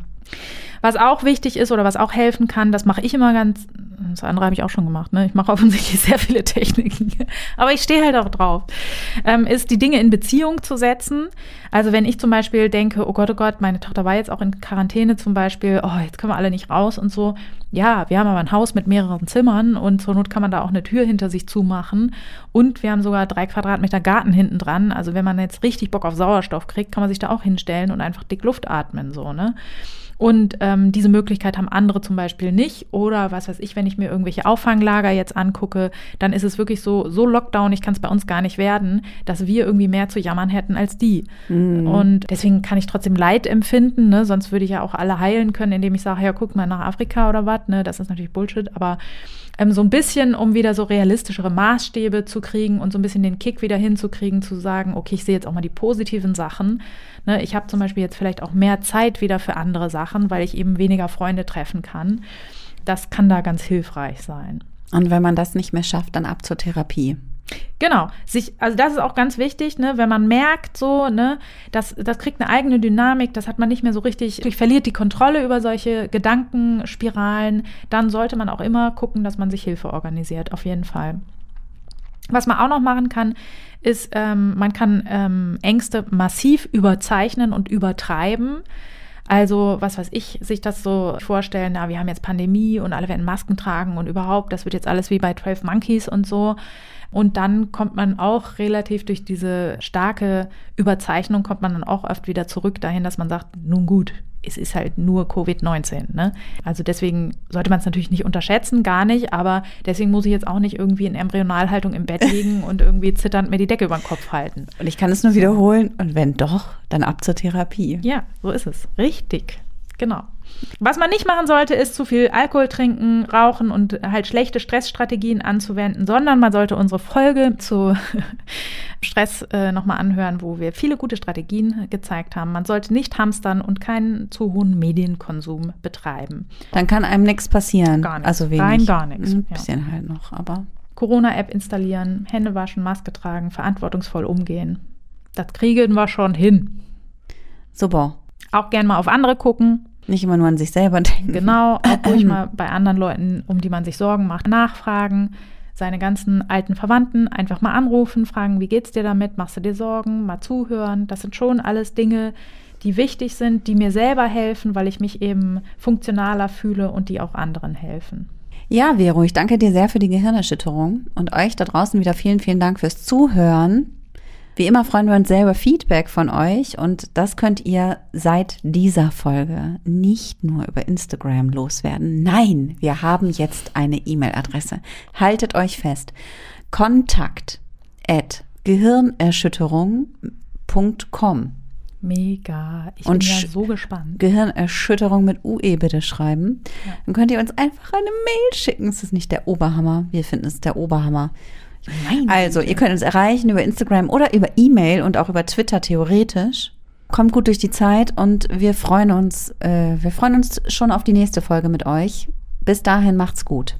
Was auch wichtig ist oder was auch helfen kann, das mache ich immer ganz, das andere habe ich auch schon gemacht, ne? Ich mache offensichtlich sehr viele Techniken, aber ich stehe halt auch drauf, ähm, ist die Dinge in Beziehung zu setzen. Also wenn ich zum Beispiel denke, oh Gott, oh Gott, meine Tochter war jetzt auch in Quarantäne zum Beispiel, oh, jetzt können wir alle nicht raus und so. Ja, wir haben aber ein Haus mit mehreren Zimmern und zur Not kann man da auch eine Tür hinter sich zumachen. Und wir haben sogar drei Quadratmeter Garten hinten dran. Also wenn man jetzt richtig Bock auf Sauerstoff kriegt, kann man sich da auch hinstellen und einfach dick Luft atmen, so, ne? Und ähm, diese Möglichkeit haben andere zum Beispiel nicht. Oder was weiß ich, wenn ich mir irgendwelche Auffanglager jetzt angucke, dann ist es wirklich so, so Lockdown, ich kann es bei uns gar nicht werden, dass wir irgendwie mehr zu jammern hätten als die. Mhm. Und deswegen kann ich trotzdem Leid empfinden, ne? sonst würde ich ja auch alle heilen können, indem ich sage, ja, guck mal nach Afrika oder was, ne? Das ist natürlich Bullshit, aber ähm, so ein bisschen, um wieder so realistischere Maßstäbe zu kriegen und so ein bisschen den Kick wieder hinzukriegen, zu sagen, okay, ich sehe jetzt auch mal die positiven Sachen. Ne, ich habe zum Beispiel jetzt vielleicht auch mehr Zeit wieder für andere Sachen, weil ich eben weniger Freunde treffen kann. Das kann da ganz hilfreich sein. Und wenn man das nicht mehr schafft, dann ab zur Therapie. Genau, sich, also das ist auch ganz wichtig, ne, wenn man merkt, so, ne, das, das kriegt eine eigene Dynamik, das hat man nicht mehr so richtig, verliert die Kontrolle über solche Gedankenspiralen, dann sollte man auch immer gucken, dass man sich Hilfe organisiert, auf jeden Fall. Was man auch noch machen kann, ist, ähm, man kann ähm, Ängste massiv überzeichnen und übertreiben. Also, was weiß ich, sich das so vorstellen, na, wir haben jetzt Pandemie und alle werden Masken tragen und überhaupt, das wird jetzt alles wie bei 12 Monkeys und so. Und dann kommt man auch relativ durch diese starke Überzeichnung, kommt man dann auch oft wieder zurück dahin, dass man sagt, nun gut, es ist halt nur Covid-19. Ne? Also deswegen sollte man es natürlich nicht unterschätzen, gar nicht, aber deswegen muss ich jetzt auch nicht irgendwie in Embryonalhaltung im Bett liegen und irgendwie zitternd mir die Decke über den Kopf halten. Und ich kann es nur wiederholen und wenn doch, dann ab zur Therapie. Ja, so ist es. Richtig. Genau. Was man nicht machen sollte, ist zu viel Alkohol trinken, rauchen und halt schlechte Stressstrategien anzuwenden, sondern man sollte unsere Folge zu Stress äh, nochmal anhören, wo wir viele gute Strategien gezeigt haben. Man sollte nicht hamstern und keinen zu hohen Medienkonsum betreiben. Dann kann einem nichts passieren. Gar nichts. Also wenig. Rein gar nichts. Ein bisschen ja. halt noch, aber. Corona-App installieren, Hände waschen, Maske tragen, verantwortungsvoll umgehen. Das kriegen wir schon hin. Super. Auch gern mal auf andere gucken. Nicht immer nur an sich selber denken. Genau, auch ruhig mal bei anderen Leuten, um die man sich Sorgen macht, nachfragen. Seine ganzen alten Verwandten einfach mal anrufen, fragen, wie geht's dir damit? Machst du dir Sorgen? Mal zuhören. Das sind schon alles Dinge, die wichtig sind, die mir selber helfen, weil ich mich eben funktionaler fühle und die auch anderen helfen. Ja, Vero, ich danke dir sehr für die Gehirnerschütterung und euch da draußen wieder vielen, vielen Dank fürs Zuhören. Wie immer freuen wir uns sehr über Feedback von euch und das könnt ihr seit dieser Folge nicht nur über Instagram loswerden. Nein, wir haben jetzt eine E-Mail-Adresse. Haltet euch fest. Kontakt at gehirnerschütterung.com. Mega. Ich und bin ja so gespannt. Gehirnerschütterung mit UE bitte schreiben. Ja. Dann könnt ihr uns einfach eine Mail schicken. Es ist nicht der Oberhammer. Wir finden es der Oberhammer. Nein. Also, ihr könnt uns erreichen über Instagram oder über E-Mail und auch über Twitter theoretisch. Kommt gut durch die Zeit und wir freuen uns, äh, wir freuen uns schon auf die nächste Folge mit euch. Bis dahin macht's gut.